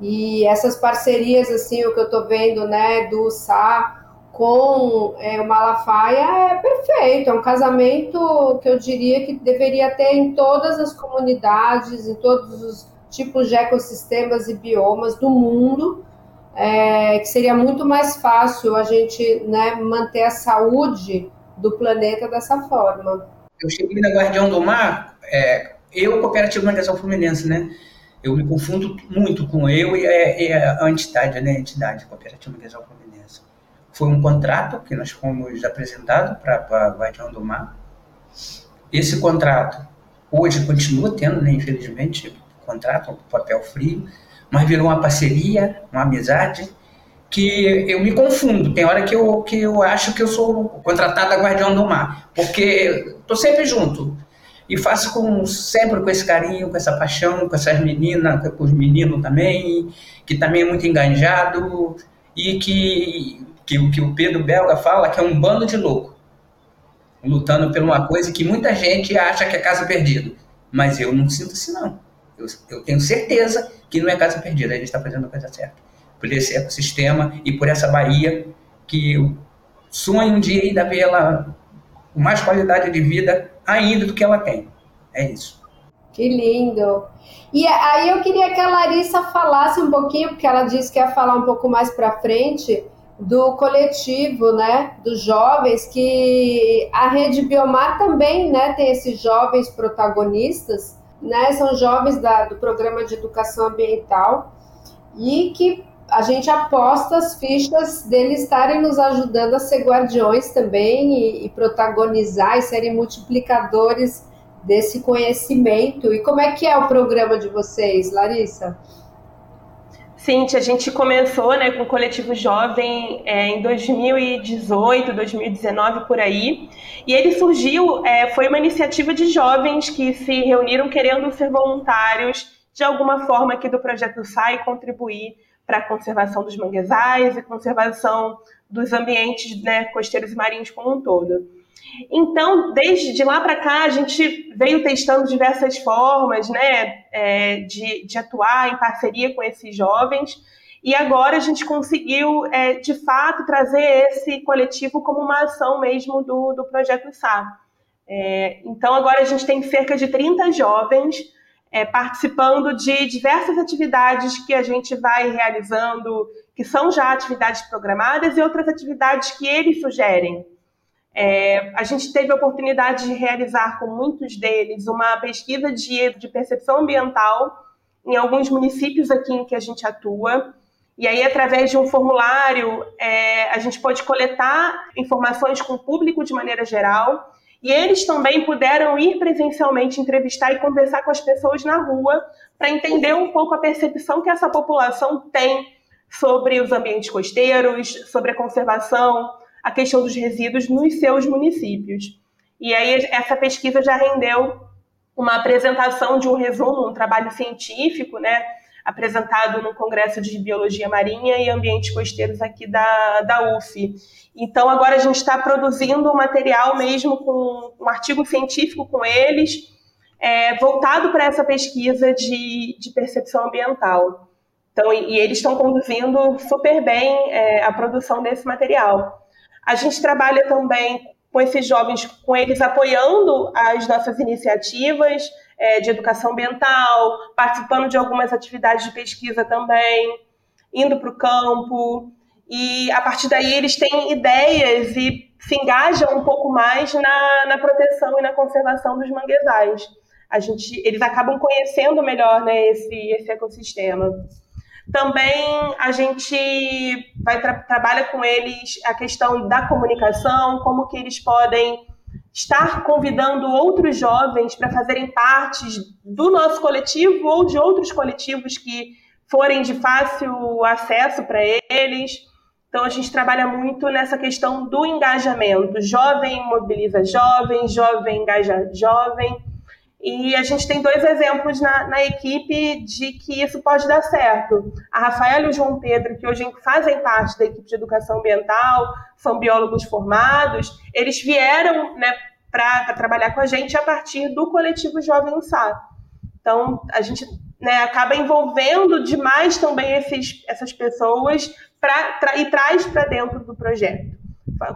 E essas parcerias, assim, o que eu estou vendo, né, do Sá com é, o Malafaia é perfeito, é um casamento que eu diria que deveria ter em todas as comunidades, em todos os tipos de ecossistemas e biomas do mundo, é, que seria muito mais fácil a gente né, manter a saúde do planeta dessa forma. Eu cheguei na Guardião do Mar, é, eu, Cooperativa Manguezal Fluminense, né? Eu me confundo muito com eu e a, e a entidade, né? A entidade Cooperativa Manguezal Fluminense. Foi um contrato que nós fomos apresentados para a Guardião do Mar. Esse contrato hoje continua tendo, né, infelizmente, contrato, papel frio, mas virou uma parceria, uma amizade, que eu me confundo. Tem hora que eu, que eu acho que eu sou contratada guardião do mar, porque estou sempre junto. E faço com, sempre com esse carinho, com essa paixão, com essas meninas, com os meninos também, que também é muito enganjado, e que, que, que o Pedro Belga fala que é um bando de louco, lutando por uma coisa que muita gente acha que é casa perdida. Mas eu não sinto assim, não. Eu, eu tenho certeza que não é casa perdida, a gente está fazendo a coisa certa por esse ecossistema e por essa Bahia que eu sonho um dia ainda vê-la com mais qualidade de vida ainda do que ela tem. É isso. Que lindo! E aí eu queria que a Larissa falasse um pouquinho, porque ela disse que ia falar um pouco mais para frente do coletivo, né, dos jovens, que a Rede Biomar também, né, tem esses jovens protagonistas, né, são jovens da, do programa de educação ambiental e que a gente aposta as fichas deles estarem nos ajudando a ser guardiões também e, e protagonizar e serem multiplicadores desse conhecimento. E como é que é o programa de vocês, Larissa? Cintia, a gente começou né, com o Coletivo Jovem é, em 2018, 2019, por aí. E ele surgiu, é, foi uma iniciativa de jovens que se reuniram querendo ser voluntários de alguma forma aqui do Projeto SAI contribuir para a conservação dos manguezais e conservação dos ambientes né, costeiros e marinhos como um todo. Então, desde de lá para cá, a gente veio testando diversas formas né, é, de, de atuar em parceria com esses jovens, e agora a gente conseguiu, é, de fato, trazer esse coletivo como uma ação mesmo do, do Projeto SAR. É, então, agora a gente tem cerca de 30 jovens é, participando de diversas atividades que a gente vai realizando, que são já atividades programadas, e outras atividades que eles sugerem. É, a gente teve a oportunidade de realizar com muitos deles uma pesquisa de, de percepção ambiental em alguns municípios aqui em que a gente atua. E aí, através de um formulário, é, a gente pode coletar informações com o público de maneira geral e eles também puderam ir presencialmente entrevistar e conversar com as pessoas na rua para entender um pouco a percepção que essa população tem sobre os ambientes costeiros, sobre a conservação, a questão dos resíduos nos seus municípios. E aí essa pesquisa já rendeu uma apresentação de um resumo, um trabalho científico, né, apresentado no Congresso de Biologia Marinha e Ambientes Costeiros aqui da, da UF. Então, agora a gente está produzindo material mesmo com um artigo científico com eles, é, voltado para essa pesquisa de, de percepção ambiental. Então, e, e eles estão conduzindo super bem é, a produção desse material. A gente trabalha também com esses jovens, com eles apoiando as nossas iniciativas é, de educação ambiental, participando de algumas atividades de pesquisa também, indo para o campo e a partir daí eles têm ideias e se engajam um pouco mais na, na proteção e na conservação dos manguezais. A gente, eles acabam conhecendo melhor né, esse, esse ecossistema. Também a gente vai tra trabalha com eles a questão da comunicação, como que eles podem estar convidando outros jovens para fazerem partes do nosso coletivo ou de outros coletivos que forem de fácil acesso para eles. Então, a gente trabalha muito nessa questão do engajamento. Jovem mobiliza jovem, jovem engaja jovem. E a gente tem dois exemplos na, na, equipe de que isso pode dar certo. A Rafaela e o João Pedro, que hoje fazem parte da equipe de educação ambiental, são biólogos formados, eles vieram né, para trabalhar com a gente a partir do coletivo Jovem Sá. Então, a gente né, acaba envolvendo demais também esses, essas pessoas pra, tra, e traz para dentro do projeto,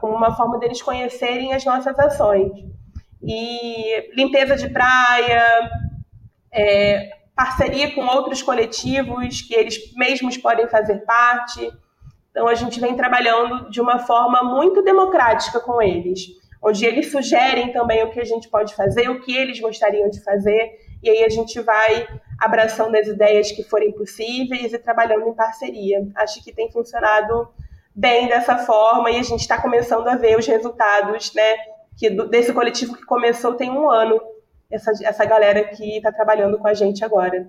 como uma forma deles conhecerem as nossas ações e limpeza de praia, é, parceria com outros coletivos que eles mesmos podem fazer parte. Então a gente vem trabalhando de uma forma muito democrática com eles, onde eles sugerem também o que a gente pode fazer, o que eles gostariam de fazer, e aí a gente vai abraçando as ideias que forem possíveis e trabalhando em parceria. Acho que tem funcionado bem dessa forma e a gente está começando a ver os resultados, né? Que desse coletivo que começou tem um ano, essa, essa galera que está trabalhando com a gente agora.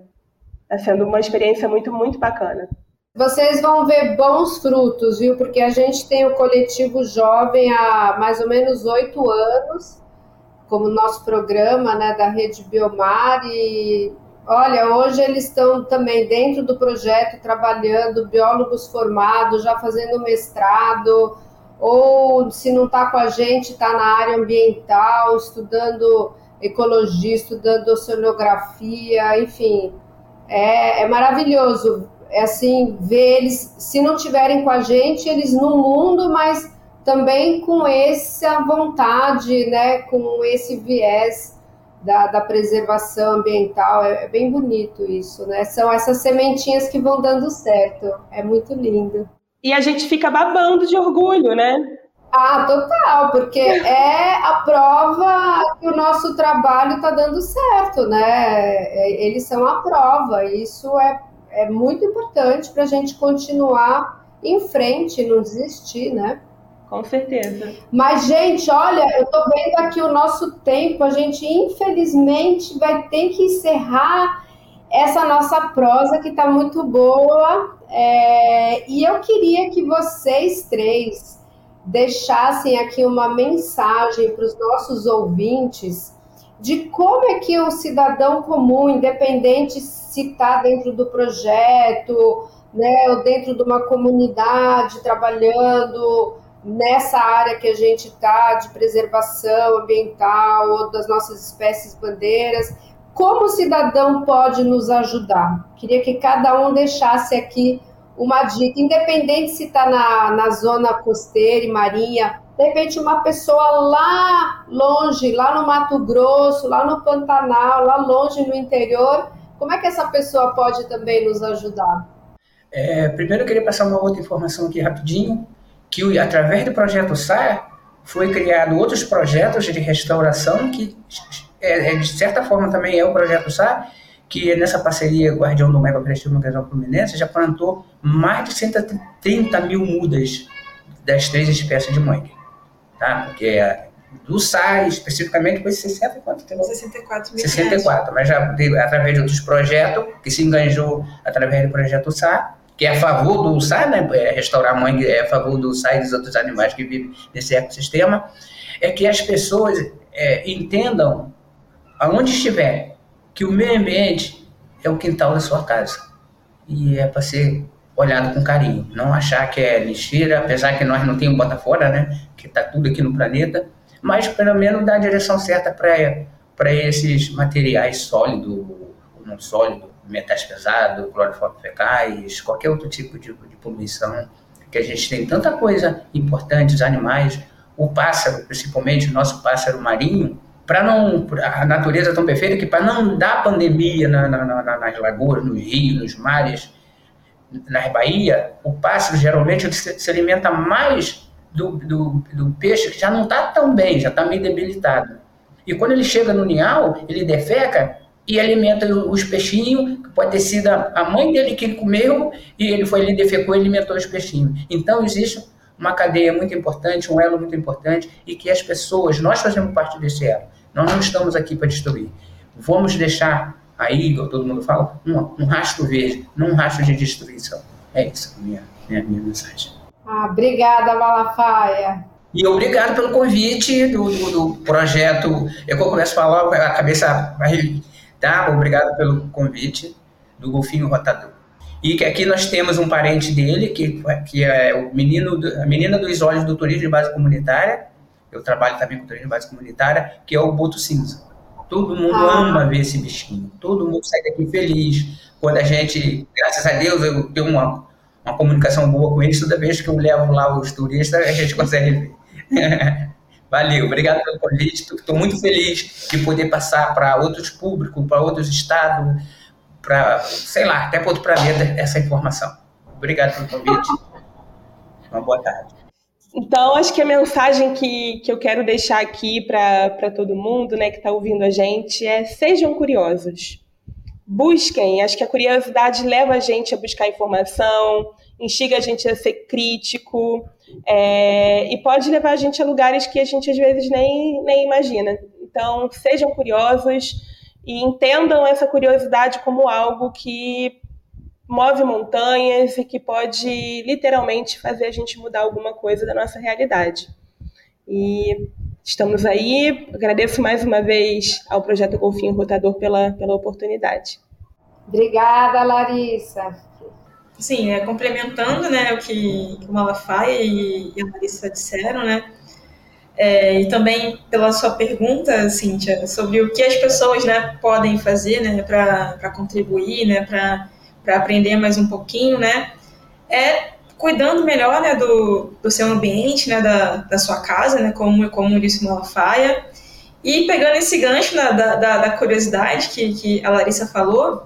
Está sendo uma experiência muito, muito bacana. Vocês vão ver bons frutos, viu? Porque a gente tem o coletivo jovem há mais ou menos oito anos, como nosso programa né, da Rede Biomar. E olha, hoje eles estão também dentro do projeto, trabalhando, biólogos formados, já fazendo mestrado ou se não está com a gente, está na área ambiental, estudando ecologia, estudando oceanografia, enfim, é, é maravilhoso. É assim, ver eles, se não tiverem com a gente, eles no mundo, mas também com essa vontade, né, com esse viés da, da preservação ambiental. É, é bem bonito isso, né? São essas sementinhas que vão dando certo. É muito lindo. E a gente fica babando de orgulho, né? Ah, total, porque [laughs] é a prova que o nosso trabalho está dando certo, né? É, eles são a prova, isso é, é muito importante para a gente continuar em frente, não desistir, né? Com certeza. Mas, gente, olha, eu estou vendo aqui o nosso tempo, a gente infelizmente vai ter que encerrar essa nossa prosa que está muito boa. É, e eu queria que vocês três deixassem aqui uma mensagem para os nossos ouvintes de como é que o cidadão comum, independente se está dentro do projeto, né, ou dentro de uma comunidade trabalhando nessa área que a gente está de preservação ambiental ou das nossas espécies bandeiras, como o cidadão pode nos ajudar? Queria que cada um deixasse aqui uma dica, independente se está na, na zona costeira e marinha, de repente uma pessoa lá longe, lá no Mato Grosso, lá no Pantanal, lá longe no interior, como é que essa pessoa pode também nos ajudar? É, primeiro eu queria passar uma outra informação aqui rapidinho, que através do projeto SAR foi criado outros projetos de restauração que é, é, de certa forma também é o projeto SAR, que nessa parceria Guardião do Mega Crescimento Magazinal Fluminense já plantou mais de 130 mil mudas das três espécies de mangue. Tá? Porque é do SAR, especificamente, foi 60 quanto? 64 mil 64, mas já através de outros projetos, que se enganjou através do projeto SAR, que é a favor do SAR, né? É restaurar mangue, é a favor do SAR e dos outros animais que vivem nesse ecossistema, é que as pessoas é, entendam aonde estiver, que o meio ambiente é o quintal da sua casa. E é para ser olhado com carinho. Não achar que é lixeira, apesar que nós não temos bota fora, né? Que está tudo aqui no planeta. Mas pelo menos dar a direção certa para esses materiais sólidos, não sólido, metais pesados, cloroformo fecais, qualquer outro tipo de, de poluição. Que a gente tem tanta coisa importante, os animais, o pássaro, principalmente o nosso pássaro marinho, para não a natureza é tão perfeita que para não dar pandemia na, na, na, nas lagoas, nos rios, nos mares, nas baías, o pássaro geralmente se, se alimenta mais do, do, do, peixe que já não está tão bem, já está meio debilitado. E quando ele chega no ninhal, ele defeca e alimenta os peixinhos, que pode ter sido a mãe dele que ele comeu, e ele foi ali, defecou e alimentou os peixinhos. Então, existe uma cadeia muito importante, um elo muito importante e que as pessoas, nós fazemos parte desse elo. Nós não estamos aqui para destruir. Vamos deixar aí, todo mundo fala, um, um rastro verde, não um rastro de destruição. É isso a minha, minha, minha mensagem. Ah, obrigada, Malafaia. E obrigado pelo convite do, do, do projeto. Eu começo a falar, a cabeça vai. Tá? Obrigado pelo convite do Golfinho Rotador. E que aqui nós temos um parente dele, que, que é o menino, a menina dos olhos do turismo de base comunitária. Eu trabalho também com turismo base comunitária, que é o Boto Cinza. Todo mundo ah. ama ver esse bichinho. Todo mundo sai daqui feliz. Quando a gente, graças a Deus, eu tenho uma, uma comunicação boa com eles, toda vez que eu levo lá os turistas, a gente [laughs] consegue ver. [laughs] Valeu, obrigado pelo convite. Estou muito feliz de poder passar para outros públicos, para outros estados, para, sei lá, até para outro planeta essa informação. Obrigado pelo convite. Uma boa tarde. Então, acho que a mensagem que, que eu quero deixar aqui para todo mundo né, que está ouvindo a gente é: sejam curiosos. Busquem. Acho que a curiosidade leva a gente a buscar informação, instiga a gente a ser crítico é, e pode levar a gente a lugares que a gente às vezes nem, nem imagina. Então, sejam curiosos e entendam essa curiosidade como algo que move montanhas e que pode literalmente fazer a gente mudar alguma coisa da nossa realidade. E estamos aí. Agradeço mais uma vez ao Projeto Golfinho Rotador pela, pela oportunidade. Obrigada, Larissa. Sim, é, complementando né, o que o Malafaia e, e a Larissa disseram, né? É, e também pela sua pergunta, Cíntia, sobre o que as pessoas né, podem fazer né, para contribuir, né, para aprender mais um pouquinho, né? É cuidando melhor né, do, do seu ambiente, né, da, da sua casa, né, como, como disse Malafaia. E pegando esse gancho né, da, da, da curiosidade que, que a Larissa falou,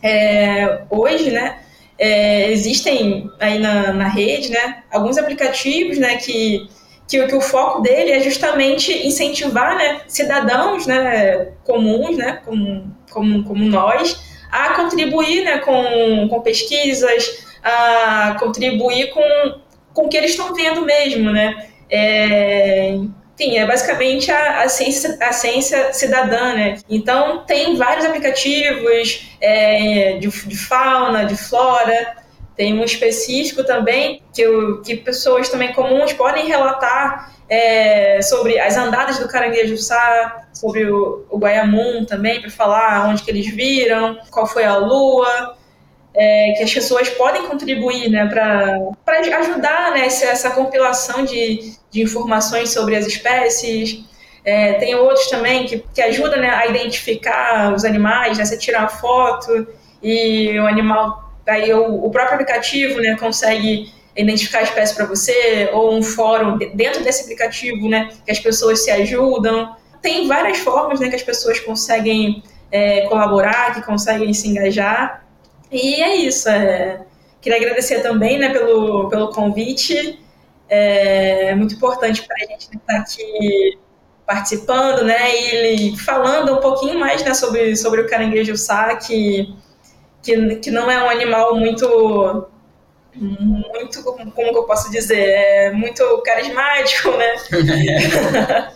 é, hoje, né, é, existem aí na, na rede, né, alguns aplicativos, né, que, que, que o foco dele é justamente incentivar, né, cidadãos, né, comuns, né, como, como, como nós, a contribuir, né, com, com pesquisas, a contribuir com, com o que eles estão vendo mesmo, né, é, enfim, é basicamente a, a, ciência, a ciência cidadã, né? Então, tem vários aplicativos é, de, de, fauna, de flora, tem um específico também que, que pessoas também comuns podem relatar é, sobre as andadas do caranguejo sá, sobre o, o Guayamum também, para falar onde que eles viram, qual foi a lua, é, que as pessoas podem contribuir né, para ajudar né, essa, compilação de, de informações sobre as espécies. É, tem outros também que, que ajudam né, a identificar os animais, né, você tirar foto e o animal, aí o, próprio aplicativo né, consegue identificar a espécie para você, ou um fórum dentro desse aplicativo né, que as pessoas se ajudam. Tem várias formas né, que as pessoas conseguem é, colaborar, que conseguem se engajar. E é isso. É... Queria agradecer também né, pelo, pelo convite. É muito importante para a gente estar aqui participando, né, e falando um pouquinho mais, né, sobre, sobre o caranguejo sá, que, que, não é um animal muito muito, como que eu posso dizer, é muito carismático, né? [laughs]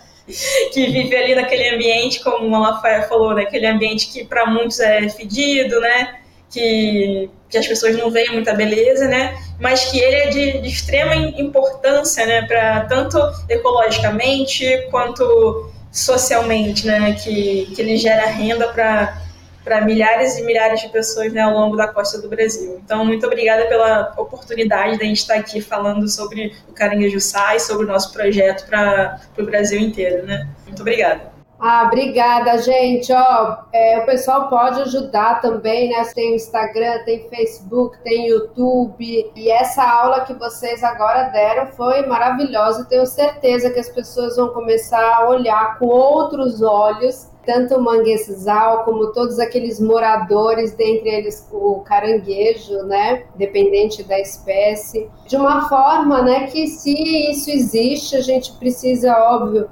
que vive ali naquele ambiente, como o Malafaia falou, naquele né? ambiente que para muitos é fedido, né? que, que as pessoas não veem muita beleza, né? Mas que ele é de, de extrema importância, né? Para tanto ecologicamente quanto socialmente, né? Que, que ele gera renda para para milhares e milhares de pessoas né, ao longo da costa do Brasil. Então, muito obrigada pela oportunidade de a gente estar aqui falando sobre o Caranguejo Sai, sobre o nosso projeto para o Brasil inteiro. Né? Muito obrigada. Ah, obrigada, gente. Ó, é, o pessoal pode ajudar também, né? Tem o Instagram, tem Facebook, tem YouTube. E essa aula que vocês agora deram foi maravilhosa. Tenho certeza que as pessoas vão começar a olhar com outros olhos tanto o manguezal como todos aqueles moradores, dentre eles o caranguejo, né, dependente da espécie, de uma forma, né, que se isso existe, a gente precisa, óbvio,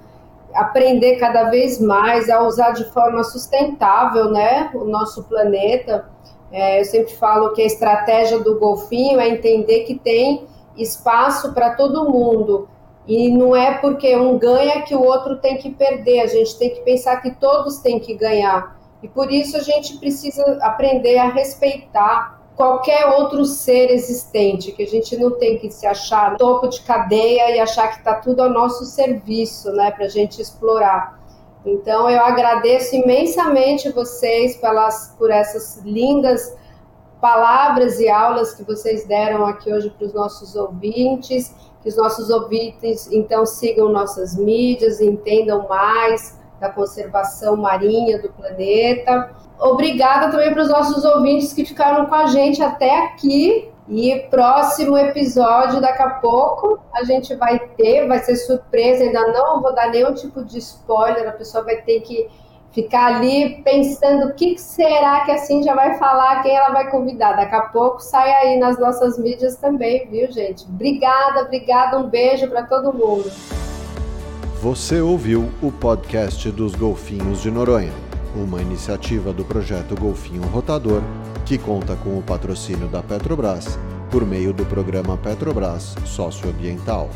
aprender cada vez mais a usar de forma sustentável, né, o nosso planeta. É, eu sempre falo que a estratégia do golfinho é entender que tem espaço para todo mundo. E não é porque um ganha que o outro tem que perder, a gente tem que pensar que todos têm que ganhar. E por isso a gente precisa aprender a respeitar qualquer outro ser existente, que a gente não tem que se achar no topo de cadeia e achar que está tudo ao nosso serviço, né, para a gente explorar. Então eu agradeço imensamente vocês pelas, por essas lindas palavras e aulas que vocês deram aqui hoje para os nossos ouvintes, que os nossos ouvintes então sigam nossas mídias, entendam mais da conservação marinha do planeta. Obrigada também para os nossos ouvintes que ficaram com a gente até aqui. E próximo episódio, daqui a pouco, a gente vai ter, vai ser surpresa, ainda não vou dar nenhum tipo de spoiler, a pessoa vai ter que ficar ali pensando o que será que assim já vai falar, quem ela vai convidar. Daqui a pouco sai aí nas nossas mídias também, viu, gente? Obrigada, obrigada, um beijo para todo mundo. Você ouviu o podcast dos Golfinhos de Noronha, uma iniciativa do projeto Golfinho Rotador, que conta com o patrocínio da Petrobras por meio do programa Petrobras Socioambiental.